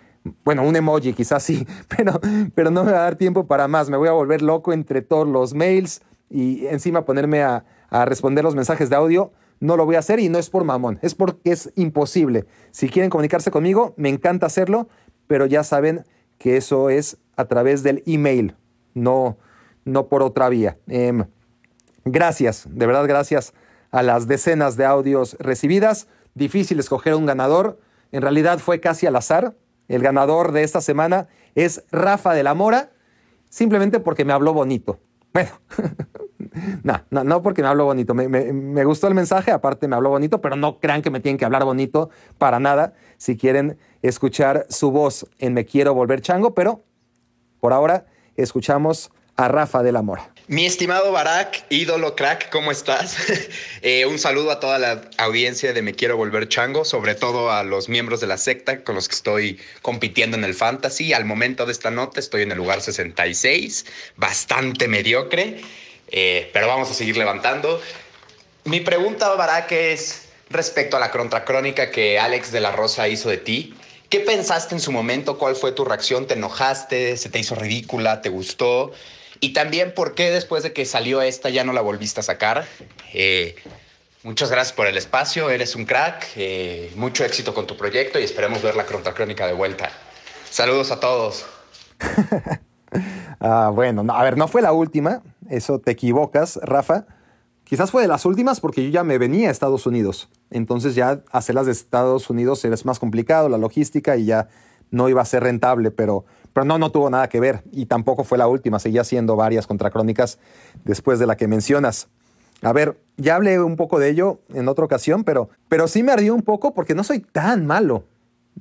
bueno, un emoji quizás sí, *laughs* pero, pero no me va a dar tiempo para más. Me voy a volver loco entre todos los mails y encima ponerme a, responder los mensajes de audio. No lo voy a hacer y no es por mamón, es porque es imposible. Si quieren comunicarse conmigo, me encanta hacerlo, pero ya saben que eso es a través del email, no, no por otra vía. Em, gracias, de verdad gracias a las decenas de audios recibidas. Difícil escoger un ganador. En realidad fue casi al azar. El ganador de esta semana es Rafa de la Mora, simplemente porque me habló bonito. Bueno, *laughs* no, no, no porque me habló bonito. Me, me, gustó el mensaje, aparte me habló bonito, pero no crean que me tienen que hablar bonito para nada si quieren escuchar su voz en Me Quiero Volver Chango, pero por ahora escuchamos a Rafa de la Mora. Mi estimado Barak, ídolo crack, ¿cómo estás? *laughs* Eh, un saludo a toda la audiencia de Me Quiero Volver Chango, sobre todo a los miembros de la secta con los que estoy compitiendo en el Fantasy. Al momento de esta nota estoy en el lugar 66, bastante mediocre, eh, pero vamos a seguir levantando. Mi pregunta, Barak, es respecto a la contracrónica que Alex de la Rosa hizo de ti. ¿Qué pensaste en su momento? ¿Cuál fue tu reacción? ¿Te enojaste? ¿Se te hizo ridícula? ¿Te gustó? Y también por qué después de que salió esta ya no la volviste a sacar. Eh, muchas gracias por el espacio, eres un crack, eh, mucho éxito con tu proyecto y esperemos ver la Crónica de vuelta. Saludos a todos. *laughs* ah, bueno, a ver, no fue la última, eso te equivocas, Rafa. Quizás fue de las últimas porque yo ya me venía a Estados Unidos. Entonces ya hacerlas de Estados Unidos es más complicado, la logística y ya no iba a ser rentable, pero pero no, no tuvo nada que ver y tampoco fue la última, seguía haciendo varias contracrónicas después de la que mencionas. A ver, ya hablé un poco de ello en otra ocasión, pero, pero sí me ardió un poco porque no soy tan malo.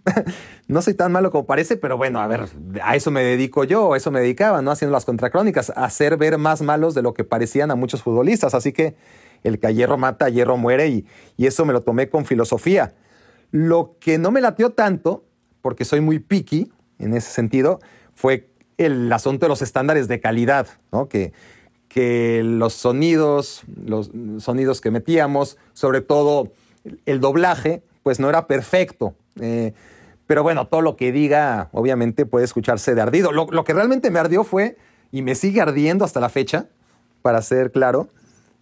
*laughs* no soy tan malo como parece, pero bueno, a ver, a eso me dedico yo, a eso me dedicaba, ¿no? Haciendo las contracrónicas, a hacer ver más malos de lo que parecían a muchos futbolistas. Así que el que a hierro mata, a hierro muere y, y eso me lo tomé con filosofía. Lo que no me latió tanto, porque soy muy picky, en ese sentido fue el asunto de los estándares de calidad, que, que los sonidos, los sonidos que metíamos, sobre todo el doblaje, pues no era perfecto. Eh, pero bueno, todo lo que diga, obviamente, puede escucharse de ardido. Lo, lo, que realmente me ardió fue, y me sigue ardiendo hasta la fecha, para ser claro,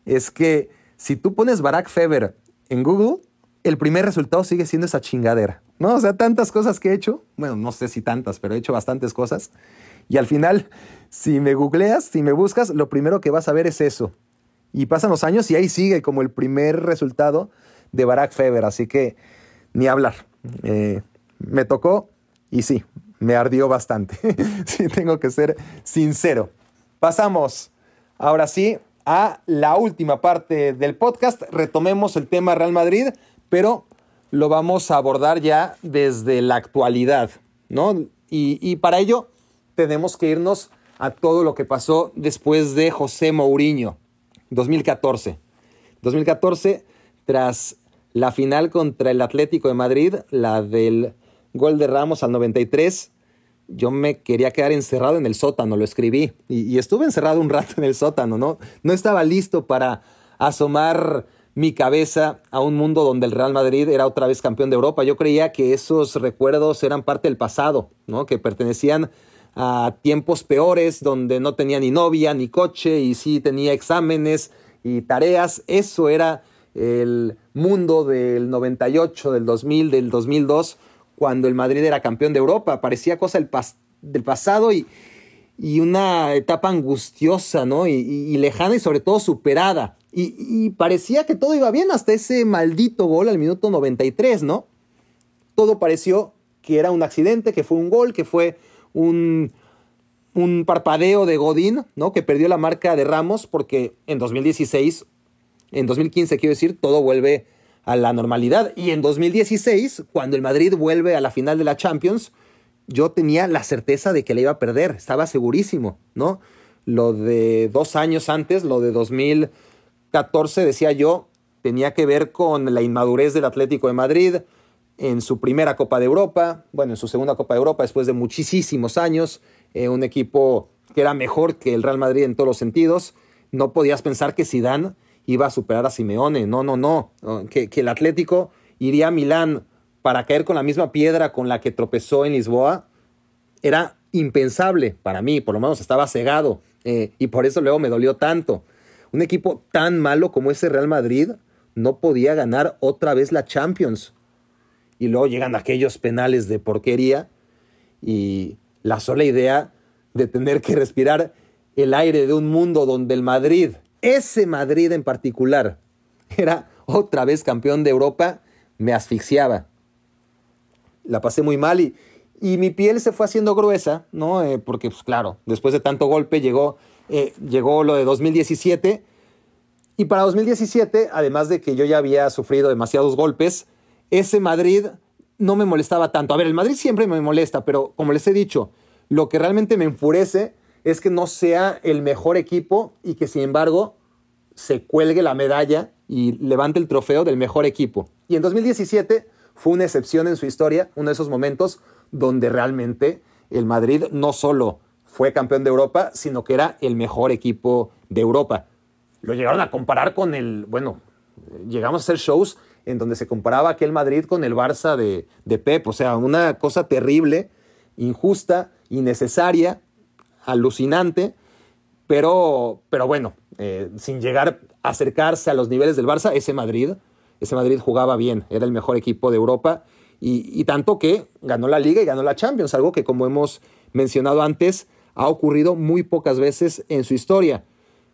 es que si tú pones Barack Feber en Google, el primer resultado sigue siendo esa chingadera. ¿No? O sea, tantas cosas que he hecho, bueno, no sé si tantas, pero he hecho bastantes cosas. Y al final, si me googleas, si me buscas, lo primero que vas a ver es eso. Y pasan los años y ahí sigue como el primer resultado de Barack Feber, así que ni hablar. Eh, me tocó y sí, me ardió bastante. *laughs* sí, tengo que ser sincero. Pasamos ahora sí a la última parte del podcast. Retomemos el tema Real Madrid, pero lo vamos a abordar ya desde la actualidad, ¿no? Y, para ello tenemos que irnos a todo lo que pasó después de José Mourinho, 2014. 2014, tras la final contra el Atlético de Madrid, la del gol de Ramos al 93, yo me quería quedar encerrado en el sótano, lo escribí. Y, estuve encerrado un rato en el sótano, ¿no? No estaba listo para asomar mi cabeza a un mundo donde el Real Madrid era otra vez campeón de Europa. Yo creía que esos recuerdos eran parte del pasado, ¿no? Que pertenecían a tiempos peores, donde no tenía ni novia, ni coche, y sí tenía exámenes y tareas. Eso era el mundo del 98, del 2000, del 2002 cuando el Madrid era campeón de Europa. Parecía cosa del, pasado y, una etapa angustiosa, ¿no? Y, lejana y sobre todo superada. Y, parecía que todo iba bien hasta ese maldito gol al minuto 93, ¿no? Todo pareció que era un accidente, que fue un gol, que fue un, un parpadeo de Godín, ¿no? Que perdió la marca de Ramos porque en 2016, en 2015 quiero decir, todo vuelve a la normalidad. Y en 2016, cuando el Madrid vuelve a la final de la Champions, yo tenía la certeza de que le iba a perder, estaba segurísimo, ¿no? Lo de dos años antes, lo de 2014, decía yo, tenía que ver con la inmadurez del Atlético de Madrid en su primera Copa de Europa, bueno, en su segunda Copa de Europa después de muchísimos años, eh, un equipo que era mejor que el Real Madrid en todos los sentidos. No podías pensar que Zidane iba a superar a Simeone. No, no, no. Que, el Atlético iría a Milán para caer con la misma piedra con la que tropezó en Lisboa era impensable para mí, por lo menos estaba cegado eh, y por eso luego me dolió tanto. Un equipo tan malo como ese Real Madrid no podía ganar otra vez la Champions. Y luego llegan aquellos penales de porquería y la sola idea de tener que respirar el aire de un mundo donde el Madrid ese Madrid en particular era otra vez campeón de Europa, me asfixiaba. La pasé muy mal y, y mi piel se fue haciendo gruesa, ¿no? Eh, porque, pues claro, después de tanto golpe llegó, eh, llegó lo de 2017. Y para 2017, además de que yo ya había sufrido demasiados golpes, ese Madrid no me molestaba tanto. A ver, el Madrid siempre me molesta, pero como les he dicho, lo que realmente me enfurece es que no sea el mejor equipo y que sin embargo se cuelgue la medalla y levante el trofeo del mejor equipo. Y en 2017 fue una excepción en su historia, uno de esos momentos donde realmente el Madrid no solo fue campeón de Europa, sino que era el mejor equipo de Europa. Lo llegaron a comparar con el, bueno, llegamos a hacer shows en donde se comparaba aquel Madrid con el Barça de, de Pep, o sea, una cosa terrible, injusta, innecesaria, alucinante, pero, pero bueno, eh, sin llegar a acercarse a los niveles del Barça, ese Madrid, ese Madrid jugaba bien, era el mejor equipo de Europa y, tanto que ganó la liga y ganó la Champions, algo que como hemos mencionado antes, ha ocurrido muy pocas veces en su historia.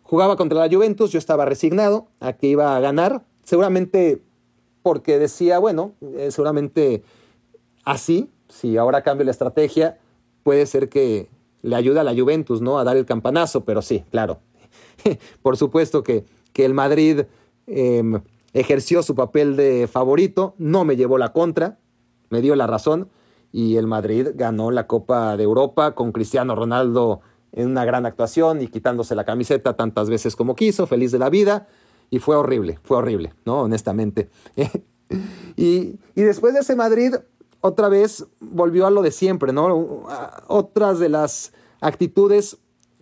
Jugaba contra la Juventus, yo estaba resignado a que iba a ganar, seguramente porque decía, bueno, eh, seguramente así, si ahora cambio la estrategia, puede ser que, le ayuda a la Juventus, ¿no? A dar el campanazo, pero sí, claro. *laughs* Por supuesto que, que el Madrid em, ejerció su papel de favorito, no me llevó la contra, me dio la razón y el Madrid ganó la Copa de Europa con Cristiano Ronaldo en una gran actuación y quitándose la camiseta tantas veces como quiso, feliz de la vida. Y fue horrible, fue horrible, ¿no? Honestamente. *laughs* y, y después de ese Madrid, otra vez volvió a lo de siempre, ¿no? Otras de las actitudes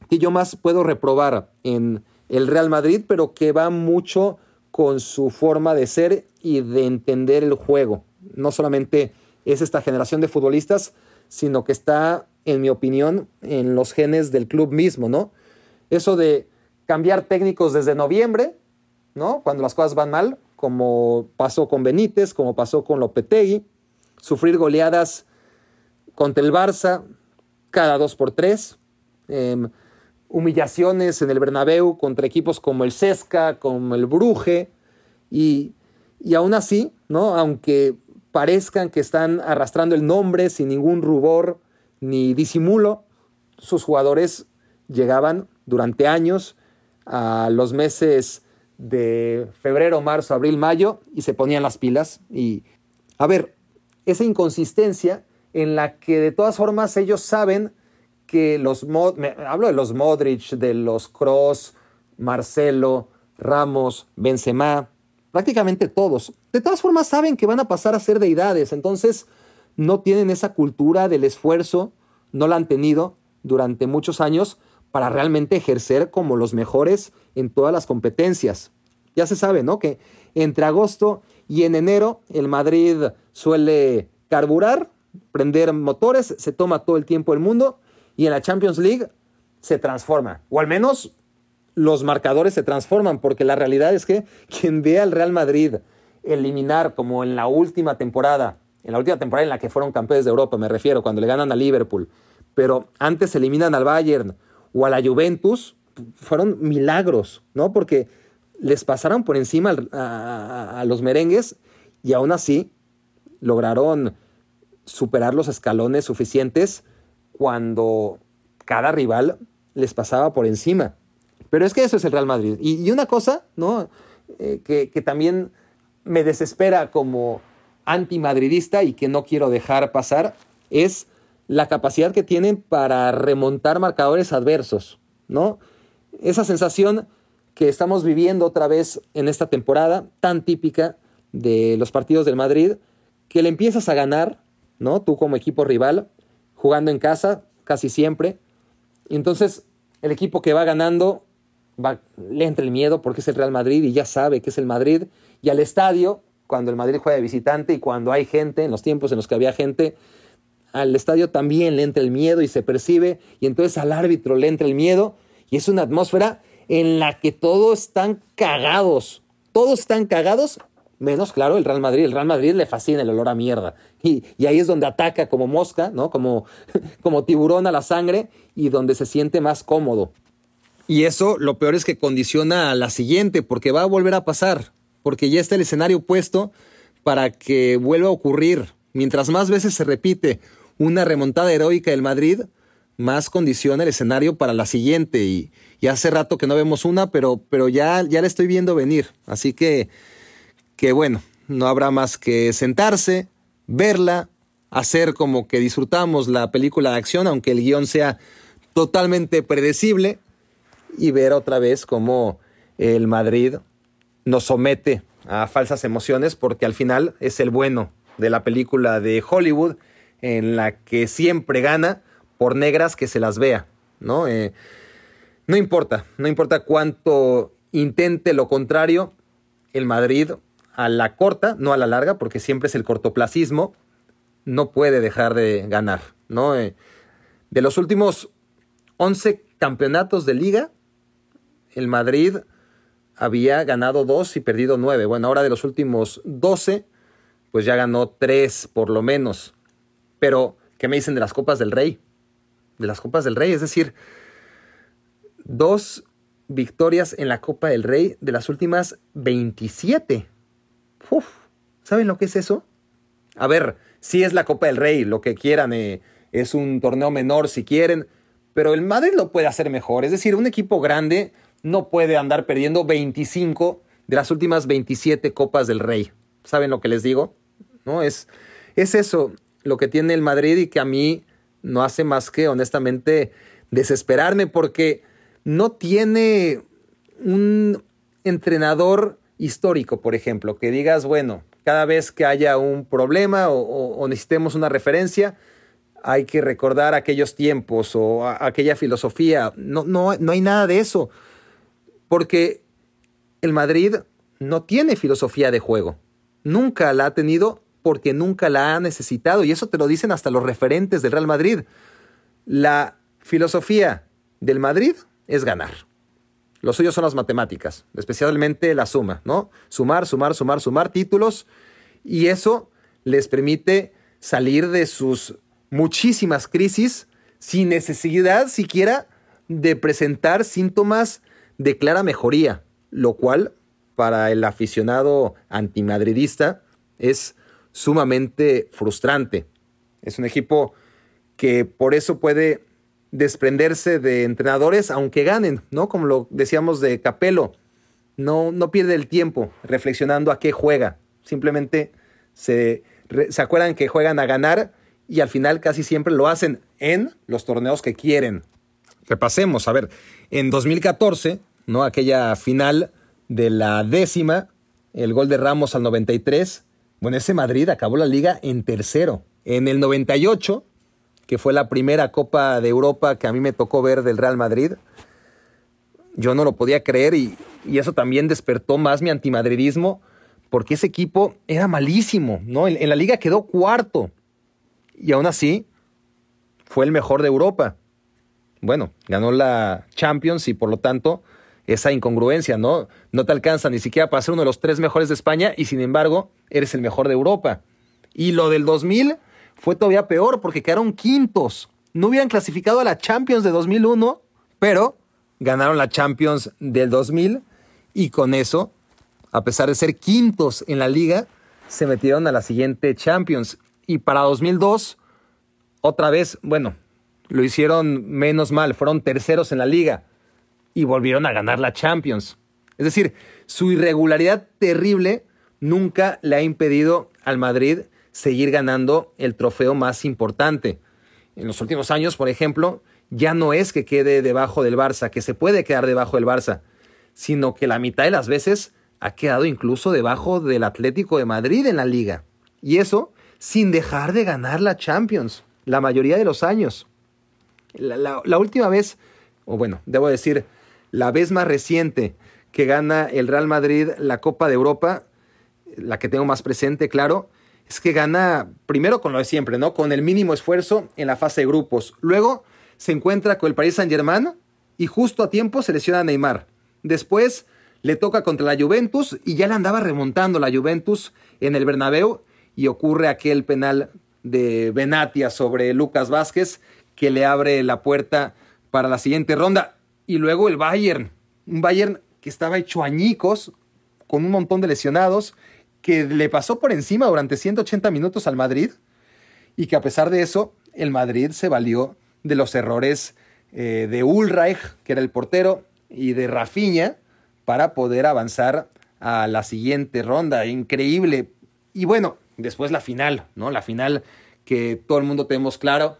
que yo más puedo reprobar en el Real Madrid, pero que va mucho con su forma de ser y de entender el juego. No solamente es esta generación de futbolistas, sino que está, en mi opinión, en los genes del club mismo, ¿no? Eso de cambiar técnicos desde noviembre, ¿no? Cuando las cosas van mal, como pasó con Benítez, como pasó con Lopetegui, sufrir goleadas contra el Barça cada dos por tres, em, humillaciones en el Bernabéu contra equipos como el Sesca, como el Bruje, y, y aún así, ¿no? aunque parezcan que están arrastrando el nombre sin ningún rubor ni disimulo, sus jugadores llegaban durante años a los meses de febrero, marzo, abril, mayo y se ponían las pilas. Y, a ver, esa inconsistencia en la que de todas formas ellos saben que los, hablo de los Modric, de los Cross, Marcelo, Ramos, Benzema, prácticamente todos. De todas formas saben que van a pasar a ser deidades, entonces no tienen esa cultura del esfuerzo, no la han tenido durante muchos años para realmente ejercer como los mejores en todas las competencias. Ya se sabe, ¿no? Que entre agosto y en enero el Madrid suele carburar, prender motores, se toma todo el tiempo el mundo y en la Champions League se transforma, o al menos los marcadores se transforman, porque la realidad es que quien ve al Real Madrid eliminar como en la última temporada, en la última temporada en la que fueron campeones de Europa, me refiero, cuando le ganan a Liverpool, pero antes eliminan al Bayern o a la Juventus, fueron milagros, ¿no? Porque les pasaron por encima a, a los merengues y aún así lograron superar los escalones suficientes cuando cada rival les pasaba por encima. Pero es que eso es el Real Madrid. Y, una cosa, ¿no? Eh, que, que, también me desespera como antimadridista y que no quiero dejar pasar, es la capacidad que tienen para remontar marcadores adversos, ¿no? Esa sensación que estamos viviendo otra vez en esta temporada tan típica de los partidos del Madrid, que le empiezas a ganar, ¿no? Tú como equipo rival, jugando en casa casi siempre. Y entonces el equipo que va ganando va, le entra el miedo porque es el Real Madrid y ya sabe que es el Madrid. Y al estadio, cuando el Madrid juega de visitante y cuando hay gente, en los tiempos en los que había gente, al estadio también le entra el miedo y se percibe. Y entonces al árbitro le entra el miedo. Y es una atmósfera en la que todos están cagados. Todos están cagados Menos, claro, el Real Madrid. El Real Madrid le fascina el olor a mierda. Y, ahí es donde ataca como mosca, ¿no? Como, *laughs* como tiburón a la sangre y donde se siente más cómodo. Y eso lo peor es que condiciona a la siguiente, porque va a volver a pasar, porque ya está el escenario puesto para que vuelva a ocurrir. Mientras más veces se repite una remontada heroica del Madrid, más condiciona el escenario para la siguiente. Y, hace rato que no vemos una, pero, pero ya, ya la estoy viendo venir. Así que que bueno, no habrá más que sentarse, verla, hacer como que disfrutamos la película de acción, aunque el guion sea totalmente predecible, y ver otra vez cómo el Madrid nos somete a falsas emociones, porque al final es el bueno de la película de Hollywood, en la que siempre gana por negras que se las vea, ¿no? Eh, no importa, no importa cuánto intente lo contrario, el Madrid a la corta, no a la larga, porque siempre es el cortoplacismo, no puede dejar de ganar. ¿no? Eh, de los últimos 11 campeonatos de liga, el Madrid había ganado 2 y perdido 9. Bueno, ahora de los últimos 12, pues ya ganó 3 por lo menos. Pero, ¿qué me dicen de las Copas del Rey? De las Copas del Rey, es decir, dos victorias en la Copa del Rey de las últimas 27. Uf, ¿Saben lo que es eso? A ver, sí es la Copa del Rey, lo que quieran, eh, es un torneo menor si quieren, pero el Madrid lo puede hacer mejor. Es decir, un equipo grande no puede andar perdiendo 25 de las últimas 27 Copas del Rey. ¿Saben lo que les digo? ¿No? Es, es eso lo que tiene el Madrid y que a mí no hace más que, honestamente, desesperarme porque no tiene un entrenador histórico, por ejemplo, que digas, bueno, cada vez que haya un problema o, necesitemos una referencia, hay que recordar aquellos tiempos o aquella filosofía. No, no, no hay nada de eso, porque el Madrid no tiene filosofía de juego. Nunca la ha tenido porque nunca la ha necesitado. Y eso te lo dicen hasta los referentes del Real Madrid. La filosofía del Madrid es ganar. Lo suyo son las matemáticas, especialmente la suma, ¿no? Sumar, sumar, sumar, sumar títulos y eso les permite salir de sus muchísimas crisis sin necesidad siquiera de presentar síntomas de clara mejoría, lo cual para el aficionado antimadridista es sumamente frustrante. Es un equipo que por eso puede desprenderse de entrenadores, aunque ganen, ¿no? Como lo decíamos de Capello, no, no pierde el tiempo reflexionando a qué juega. Simplemente se, se acuerdan que juegan a ganar y al final casi siempre lo hacen en los torneos que quieren. Repasemos, a ver, en 2014, ¿no? Aquella final de la décima el gol de Ramos al 93. Bueno, ese Madrid acabó la liga en tercero. En el 98, que fue la primera Copa de Europa que a mí me tocó ver del Real Madrid, yo no lo podía creer y, eso también despertó más mi antimadridismo porque ese equipo era malísimo, ¿no? En, en, la liga quedó cuarto y aún así fue el mejor de Europa. Bueno, ganó la Champions y por lo tanto esa incongruencia, ¿no? No te alcanza ni siquiera para ser uno de los tres mejores de España y sin embargo eres el mejor de Europa. Y lo del 2000 fue todavía peor porque quedaron quintos. No hubieran clasificado a la Champions de 2001, pero ganaron la Champions del 2000 y con eso, a pesar de ser quintos en la liga, se metieron a la siguiente Champions. Y para 2002, otra vez, bueno, lo hicieron menos mal, fueron terceros en la liga y volvieron a ganar la Champions. Es decir, su irregularidad terrible nunca le ha impedido al Madrid seguir ganando el trofeo más importante. En los últimos años, por ejemplo, ya no es que quede debajo del Barça, que se puede quedar debajo del Barça, sino que la mitad de las veces ha quedado incluso debajo del Atlético de Madrid en la liga. Y eso sin dejar de ganar la Champions, la mayoría de los años. La, última vez, o bueno, debo decir, la vez más reciente que gana el Real Madrid la Copa de Europa, la que tengo más presente, claro, es que gana primero con lo de siempre, ¿no? Con el mínimo esfuerzo en la fase de grupos. Luego se encuentra con el Paris Saint-Germain y justo a tiempo se lesiona a Neymar. Después le toca contra la Juventus y ya le andaba remontando la Juventus en el Bernabéu y ocurre aquel penal de Benatia sobre Lucas Vázquez que le abre la puerta para la siguiente ronda. Y luego el Bayern, un Bayern que estaba hecho añicos, con un montón de lesionados, que le pasó por encima durante 180 minutos al Madrid y que a pesar de eso, el Madrid se valió de los errores eh, de Ulreich, que era el portero, y de Rafinha para poder avanzar a la siguiente ronda. Increíble. Y bueno, después la final, ¿no? La final que todo el mundo tenemos claro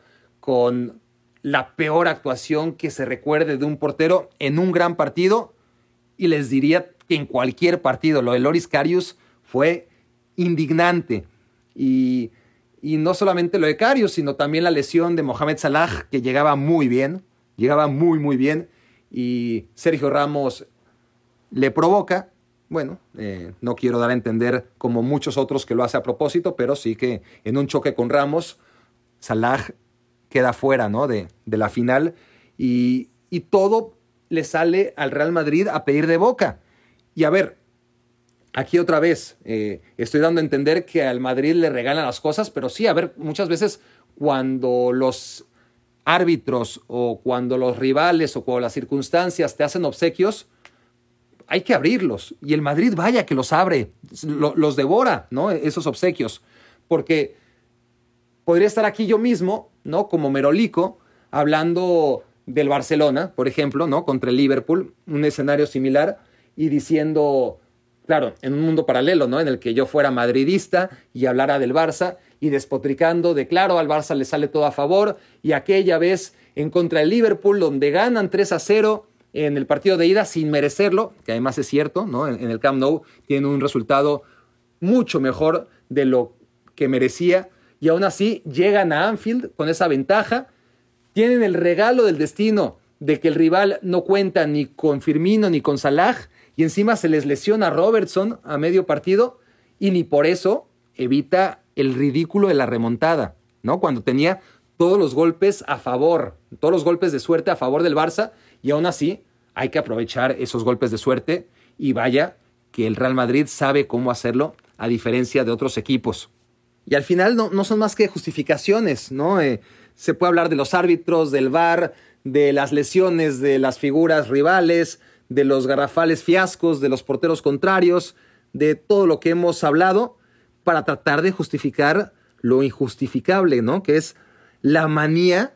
con la peor actuación que se recuerde de un portero en un gran partido. Y les diría que en cualquier partido, lo de Loris Karius fue indignante. Y y no solamente lo de Carius, sino también la lesión de Mohamed Salah, que llegaba muy bien, llegaba muy, muy bien. Y Sergio Ramos le provoca. Bueno, eh, no quiero dar a entender como muchos otros que lo hace a propósito, pero sí que en un choque con Ramos, Salah queda fuera ¿no? de, de la final y, y todo le sale al Real Madrid a pedir de boca. Y a ver, aquí otra vez eh, estoy dando a entender que al Madrid le regalan las cosas, pero sí, a ver, muchas veces cuando los árbitros o cuando los rivales o cuando las circunstancias te hacen obsequios, hay que abrirlos. Y el Madrid vaya que los abre, los devora, ¿no? Esos obsequios. Porque podría estar aquí yo mismo, ¿no? Como Merolico, hablando del Barcelona, por ejemplo, ¿no? Contra el Liverpool, un escenario similar, y diciendo, claro, en un mundo paralelo, ¿no? En el que yo fuera madridista y hablara del Barça y despotricando de, claro, al Barça le sale todo a favor y aquella vez en contra del Liverpool donde ganan 3 a 0 en el partido de ida sin merecerlo, que además es cierto, ¿no? En, el Camp Nou tiene un resultado mucho mejor de lo que merecía y aún así llegan a Anfield con esa ventaja, tienen el regalo del destino de que el rival no cuenta ni con Firmino ni con Salah y encima se les lesiona Robertson a medio partido y ni por eso evita el ridículo de la remontada, ¿no? Cuando tenía todos los golpes a favor, todos los golpes de suerte a favor del Barça y aún así hay que aprovechar esos golpes de suerte y vaya que el Real Madrid sabe cómo hacerlo a diferencia de otros equipos. Y al final no, son más que justificaciones, ¿no? Eh, se puede hablar de los árbitros, del VAR, de las lesiones de las figuras rivales, de los garrafales fiascos, de los porteros contrarios, de todo lo que hemos hablado, para tratar de justificar lo injustificable, ¿no? Que es la manía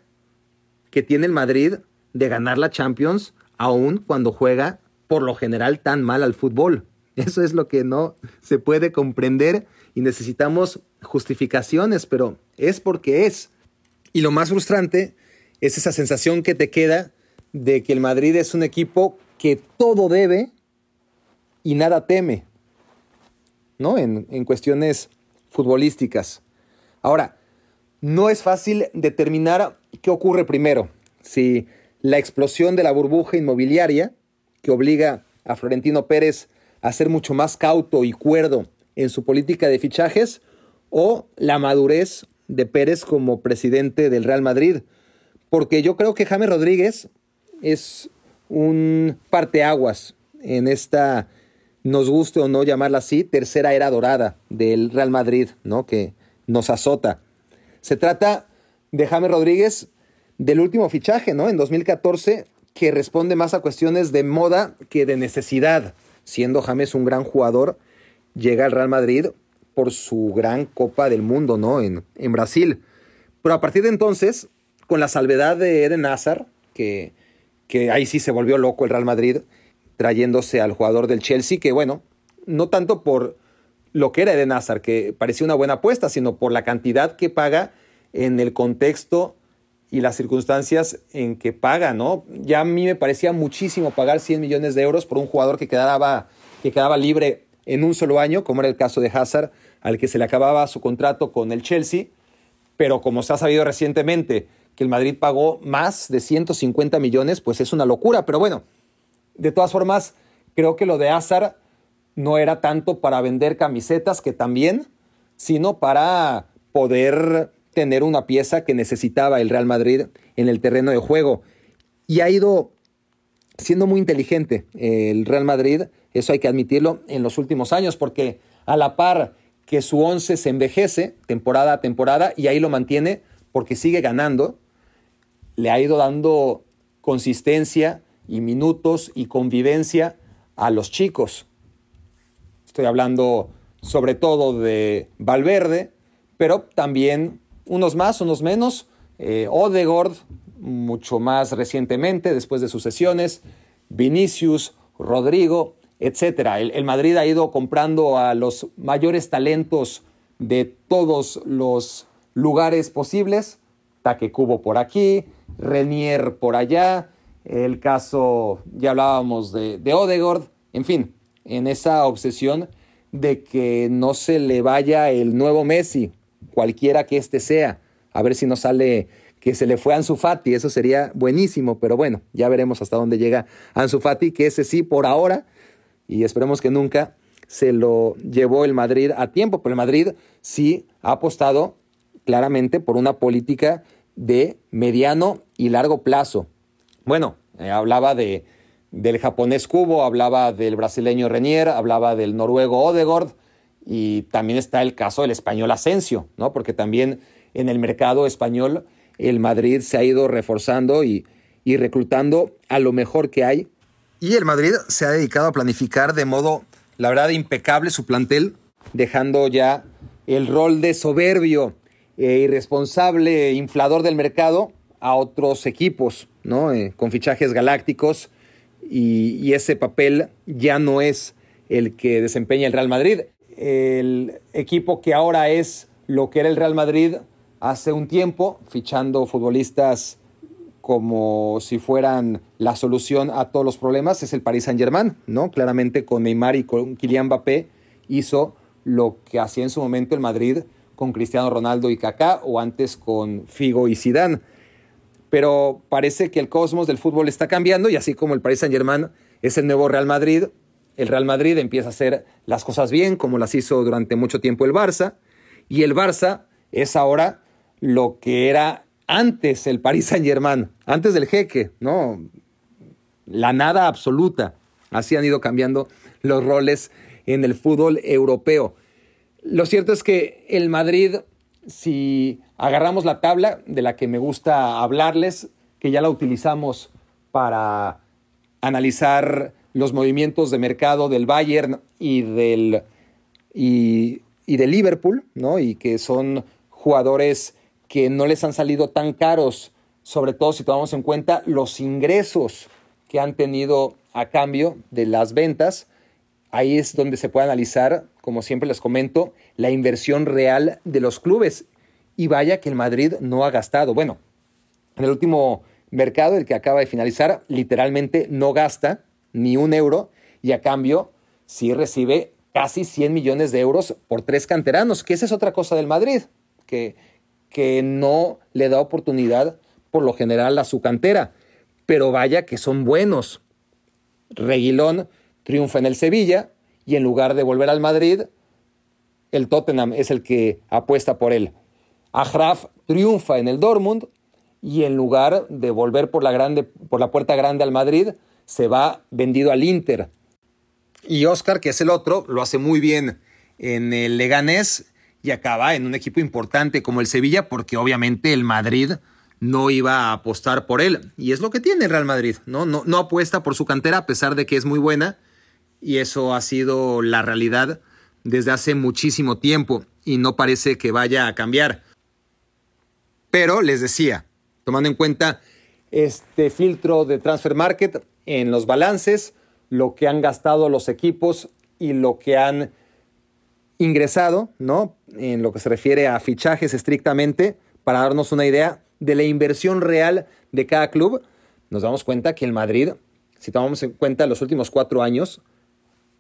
que tiene el Madrid de ganar la Champions, aun cuando juega por lo general tan mal al fútbol. *laughs* Eso es lo que no se puede comprender y necesitamos justificaciones, pero es porque es. Y lo más frustrante es esa sensación que te queda de que el Madrid es un equipo que todo debe y nada teme. ¿no? En, en cuestiones futbolísticas. Ahora, no es fácil determinar qué ocurre primero. Si la explosión de la burbuja inmobiliaria, que obliga a Florentino Pérez a ser mucho más cauto y cuerdo en su política de fichajes, o la madurez de Pérez como presidente del Real Madrid. Porque yo creo que James Rodríguez es un parteaguas en esta, nos guste o no llamarla así, tercera era dorada del Real Madrid, ¿no? Que nos azota. Se trata de James Rodríguez del último fichaje, ¿no? En 2014, que responde más a cuestiones de moda que de necesidad. Siendo James un gran jugador, llega al Real Madrid por su gran Copa del Mundo, ¿no? En, en Brasil. Pero a partir de entonces, con la salvedad de Eden Hazard, que, que ahí sí se volvió loco el Real Madrid, trayéndose al jugador del Chelsea, que bueno, no tanto por lo que era Eden Hazard, que parecía una buena apuesta, sino por la cantidad que paga en el contexto y las circunstancias en que paga, ¿no? Ya a mí me parecía muchísimo pagar 100 millones de euros por un jugador que quedaba, que quedaba libre en un solo año, como era el caso de Hazard, al que se le acababa su contrato con el Chelsea, pero como se ha sabido recientemente que el Madrid pagó más de 150 millones, pues es una locura, pero bueno, de todas formas, creo que lo de Hazard no era tanto para vender camisetas, que también, sino para poder tener una pieza que necesitaba el Real Madrid en el terreno de juego. Y ha ido siendo muy inteligente el Real Madrid, eso hay que admitirlo, en los últimos años, porque a la par que su once se envejece temporada a temporada y ahí lo mantiene porque sigue ganando, le ha ido dando consistencia y minutos y convivencia a los chicos. Estoy hablando sobre todo de Valverde, pero también unos más, unos menos. Eh, Odegord, mucho más recientemente, después de sus sesiones. Vinicius, Rodrigo, etc. El, Madrid ha ido comprando a los mayores talentos de todos los lugares posibles. Taque Cubo por aquí, Renier por allá. El caso, ya hablábamos de, de Odegord. En fin, en esa obsesión de que no se le vaya el nuevo Messi, cualquiera que éste sea. A ver si no sale que se le fue a Ansu Fati, eso sería buenísimo, pero bueno, ya veremos hasta dónde llega Ansu Fati, que ese sí por ahora, y esperemos que nunca, se lo llevó el Madrid a tiempo, pero el Madrid sí ha apostado claramente por una política de mediano y largo plazo. Bueno, eh, hablaba de, del japonés Kubo, hablaba del brasileño Renier, hablaba del noruego Odegord y también está el caso del español Asensio, ¿no? Porque también en el mercado español el Madrid se ha ido reforzando y, y reclutando a lo mejor que hay. Y el Madrid se ha dedicado a planificar de modo, la verdad, impecable su plantel, dejando ya el rol de soberbio e irresponsable inflador del mercado a otros equipos, ¿no? Eh, con fichajes galácticos y, ese papel ya no es el que desempeña el Real Madrid. El equipo que ahora es lo que era el Real Madrid hace un tiempo, fichando futbolistas como si fueran la solución a todos los problemas, es el Paris Saint-Germain, ¿no? Claramente con Neymar y con Kylian Mbappé hizo lo que hacía en su momento el Madrid con Cristiano Ronaldo y Kaká o antes con Figo y Zidane pero parece que el cosmos del fútbol está cambiando y así como el Paris Saint-Germain es el nuevo Real Madrid, el Real Madrid empieza a hacer las cosas bien como las hizo durante mucho tiempo el Barça y el Barça es ahora lo que era antes el Paris Saint-Germain, antes del jeque, ¿no? La nada absoluta. Así han ido cambiando los roles en el fútbol europeo. Lo cierto es que el Madrid si agarramos la tabla de la que me gusta hablarles, que ya la utilizamos para analizar los movimientos de mercado del Bayern y del, y, del Liverpool, ¿no? y que son jugadores que no les han salido tan caros, sobre todo si tomamos en cuenta los ingresos que han tenido a cambio de las ventas. Ahí es donde se puede analizar, como siempre les comento, la inversión real de los clubes. Y vaya que el Madrid no ha gastado. Bueno, en el último mercado, el que acaba de finalizar, literalmente no gasta ni un euro y a cambio sí recibe casi 100 millones de euros por tres canteranos, que esa es otra cosa del Madrid, que, que no le da oportunidad por lo general a su cantera. Pero vaya que son buenos. Reguilón triunfa en el Sevilla y en lugar de volver al Madrid, el Tottenham es el que apuesta por él. Ajraf triunfa en el Dortmund y en lugar de volver por la, grande, por la puerta grande al Madrid, se va vendido al Inter. Y Oscar, que es el otro, lo hace muy bien en el Leganés y acaba en un equipo importante como el Sevilla, porque obviamente el Madrid no iba a apostar por él. Y es lo que tiene el Real Madrid, ¿no? No, no apuesta por su cantera a pesar de que es muy buena. Y eso ha sido la realidad desde hace muchísimo tiempo y no parece que vaya a cambiar. Pero les decía, tomando en cuenta este filtro de transfer market en los balances, lo que han gastado los equipos y lo que han ingresado, ¿no? En lo que se refiere a fichajes estrictamente, para darnos una idea de la inversión real de cada club, nos damos cuenta que el Madrid, si tomamos en cuenta los últimos cuatro años,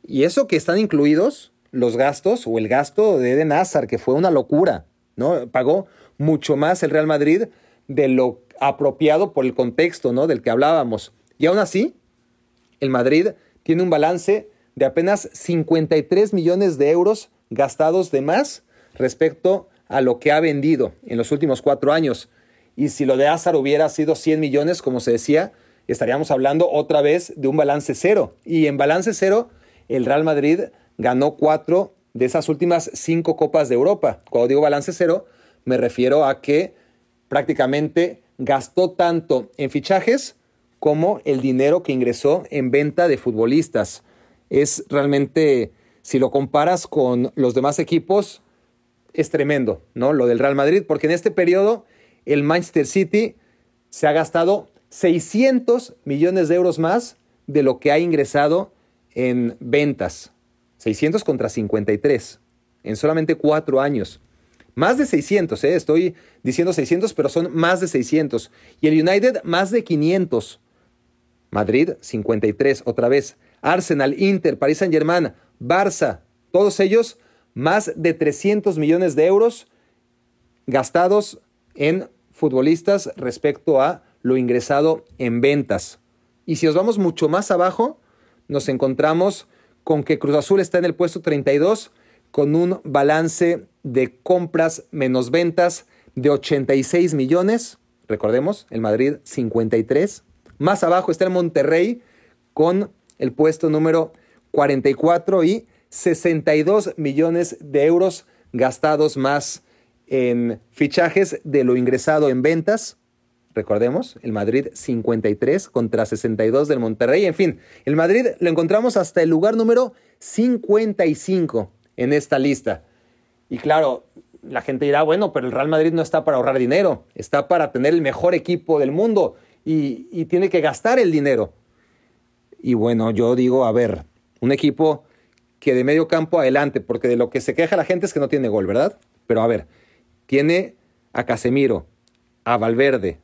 y eso que están incluidos los gastos o el gasto de Eden Hazard, que fue una locura, ¿no? Pagó mucho más el Real Madrid de lo apropiado por el contexto, ¿no? Del que hablábamos. Y aún así, el Madrid tiene un balance de apenas 53 millones de euros gastados de más respecto a lo que ha vendido en los últimos cuatro años. Y si lo de Hazard hubiera sido 100 millones, como se decía, estaríamos hablando otra vez de un balance cero. Y en balance cero, el Real Madrid ganó cuatro de esas últimas cinco Copas de Europa. Cuando digo balance cero, me refiero a que prácticamente gastó tanto en fichajes como el dinero que ingresó en venta de futbolistas. Es realmente, si lo comparas con los demás equipos, es tremendo, ¿no? Lo del Real Madrid, porque en este periodo el Manchester City se ha gastado 600 millones de euros más de lo que ha ingresado en ventas. 600 contra 53 en solamente cuatro años. Más de 600, ¿eh? estoy diciendo 600, pero son más de 600. Y el United más de 500. Madrid 53 otra vez. Arsenal, Inter, Paris Saint Germain, Barça, todos ellos más de 300 millones de euros gastados en futbolistas respecto a lo ingresado en ventas. Y si os vamos mucho más abajo, nos encontramos con que Cruz Azul está en el puesto 32 con un balance de compras menos ventas de 86 millones. Recordemos, el Madrid 53. Más abajo está el Monterrey con el puesto número 44 y 62 millones de euros gastados más en fichajes de lo ingresado en ventas. Recordemos, el Madrid 53 contra 62 del Monterrey. En fin, el Madrid lo encontramos hasta el lugar número 55 en esta lista. Y claro, la gente dirá, bueno, pero el Real Madrid no está para ahorrar dinero, está para tener el mejor equipo del mundo y, y tiene que gastar el dinero. Y bueno, yo digo, a ver, un equipo que de medio campo adelante, porque de lo que se queja la gente es que no tiene gol, ¿verdad? Pero a ver, tiene a Casemiro, a Valverde,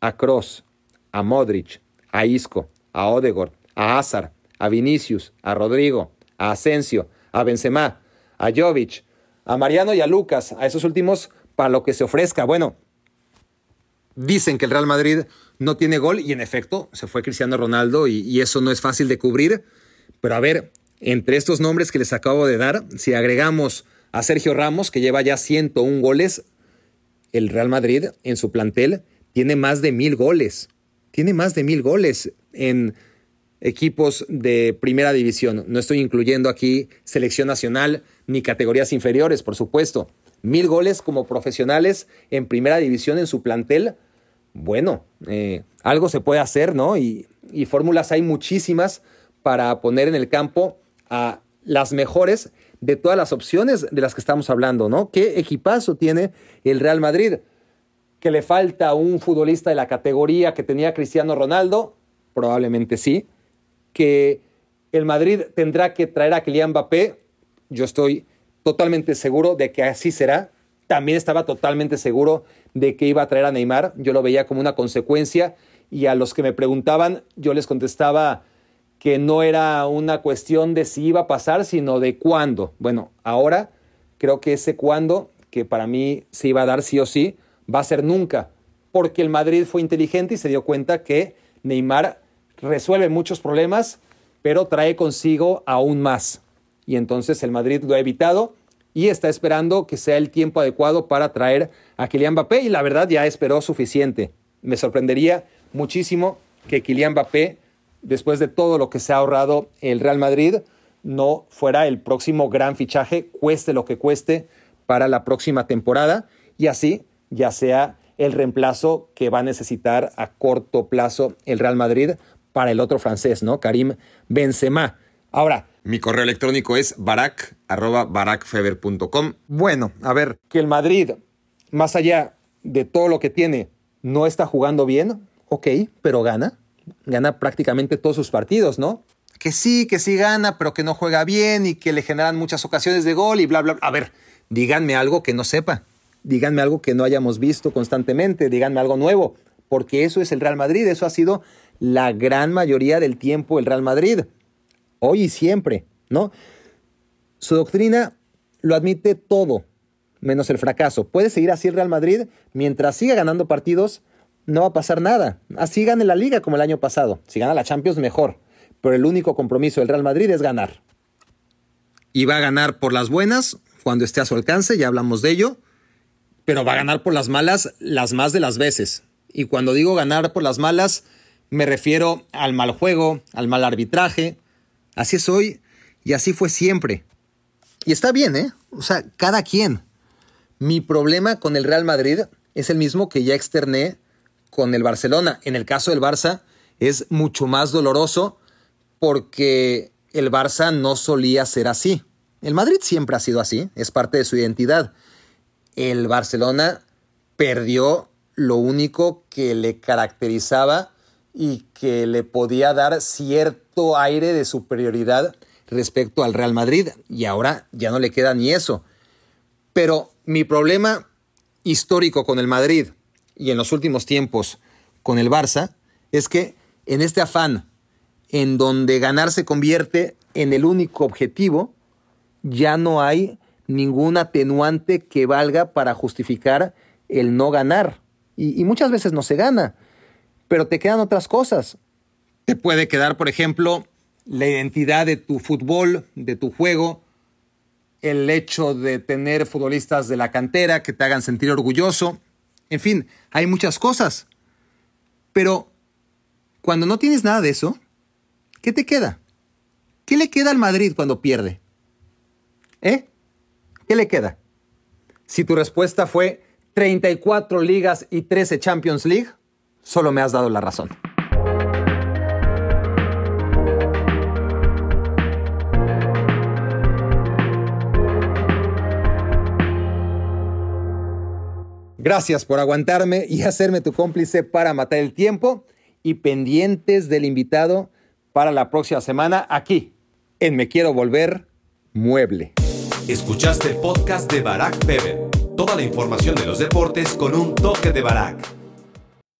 a Cross, a Modric, a Isco, a Odegor, a Hazard, a Vinicius, a Rodrigo, a Asensio, a Benzema, a Jovic, a Mariano y a Lucas, a esos últimos para lo que se ofrezca. Bueno, dicen que el Real Madrid no tiene gol y en efecto se fue Cristiano Ronaldo y eso no es fácil de cubrir. Pero a ver, entre estos nombres que les acabo de dar, si agregamos a Sergio Ramos, que lleva ya 101 goles, el Real Madrid en su plantel tiene más de mil goles. Tiene más de mil goles en equipos de primera división. No estoy incluyendo aquí selección nacional ni categorías inferiores, por supuesto. Mil goles como profesionales en primera división en su plantel. Bueno, eh, algo se puede hacer, ¿no? Y, y fórmulas hay muchísimas para poner en el campo a las mejores de todas las opciones de las que estamos hablando, ¿no? ¿Qué equipazo tiene el Real Madrid? que le falta un futbolista de la categoría que tenía Cristiano Ronaldo? Probablemente sí. ¿Que el Madrid tendrá que traer a Kylian Mbappé? Yo estoy totalmente seguro de que así será. También estaba totalmente seguro de que iba a traer a Neymar. Yo lo veía como una consecuencia y a los que me preguntaban yo les contestaba que no era una cuestión de si iba a pasar, sino de cuándo. Bueno, ahora creo que ese cuándo, que para mí se iba a dar sí o sí, va a ser nunca, porque el Madrid fue inteligente y se dio cuenta que Neymar resuelve muchos problemas, pero trae consigo aún más. Y entonces el Madrid lo ha evitado y está esperando que sea el tiempo adecuado para traer a Kylian Mbappé y la verdad ya esperó suficiente. Me sorprendería muchísimo que Kylian Mbappé, después de todo lo que se ha ahorrado el Real Madrid, no fuera el próximo gran fichaje, cueste lo que cueste, para la próxima temporada y así ya sea el reemplazo que va a necesitar a corto plazo el Real Madrid para el otro francés, ¿no? Karim Benzema. Ahora, mi correo electrónico es barak, Bueno, a ver, que el Madrid, más allá de todo lo que tiene, no está jugando bien, ok, pero gana. Gana prácticamente todos sus partidos, ¿no? Que sí, que sí gana, pero que no juega bien y que le generan muchas ocasiones de gol y bla, bla. bla. A ver, díganme algo que no sepa. Díganme algo que no hayamos visto constantemente. Díganme algo nuevo. Porque eso es el Real Madrid. Eso ha sido la gran mayoría del tiempo el Real Madrid hoy y siempre, ¿no? Su doctrina lo admite todo, menos el fracaso. Puede seguir así el Real Madrid mientras siga ganando partidos, no va a pasar nada. Así gane la liga como el año pasado. Si gana la Champions, mejor. Pero el único compromiso del Real Madrid es ganar. Y va a ganar por las buenas cuando esté a su alcance, ya hablamos de ello. Pero va a ganar por las malas las más de las veces. Y cuando digo ganar por las malas, me refiero al mal juego, al mal arbitraje, Así es hoy y así fue siempre. Y está bien, ¿eh? O sea, cada quien. Mi problema con el Real Madrid es el mismo que ya externé con el Barcelona. En el caso del Barça es mucho más doloroso porque el Barça no solía ser así. El Madrid siempre ha sido así, es parte de su identidad. El Barcelona perdió lo único que le caracterizaba y que le podía dar cierto aire de superioridad respecto al Real Madrid y ahora ya no le queda ni eso. Pero mi problema histórico con el Madrid y en los últimos tiempos con el Barça es que en este afán en donde ganar se convierte en el único objetivo, ya no hay ningún atenuante que valga para justificar el no ganar. Y, muchas veces no se gana pero te quedan otras cosas. Te puede quedar, por ejemplo, la identidad de tu fútbol, de tu juego, el hecho de tener futbolistas de la cantera que te hagan sentir orgulloso. En fin, hay muchas cosas. Pero cuando no tienes nada de eso, ¿qué te queda? ¿Qué le queda al Madrid cuando pierde? ¿Eh? ¿Qué le queda? Si tu respuesta fue 34 ligas y 13 Champions League, solo me has dado la razón. Gracias por aguantarme y hacerme tu cómplice para matar el tiempo y pendientes del invitado para la próxima semana aquí en Me Quiero Volver Mueble. Escuchaste el podcast de Barack Feber. Toda la información de los deportes con un toque de Barack.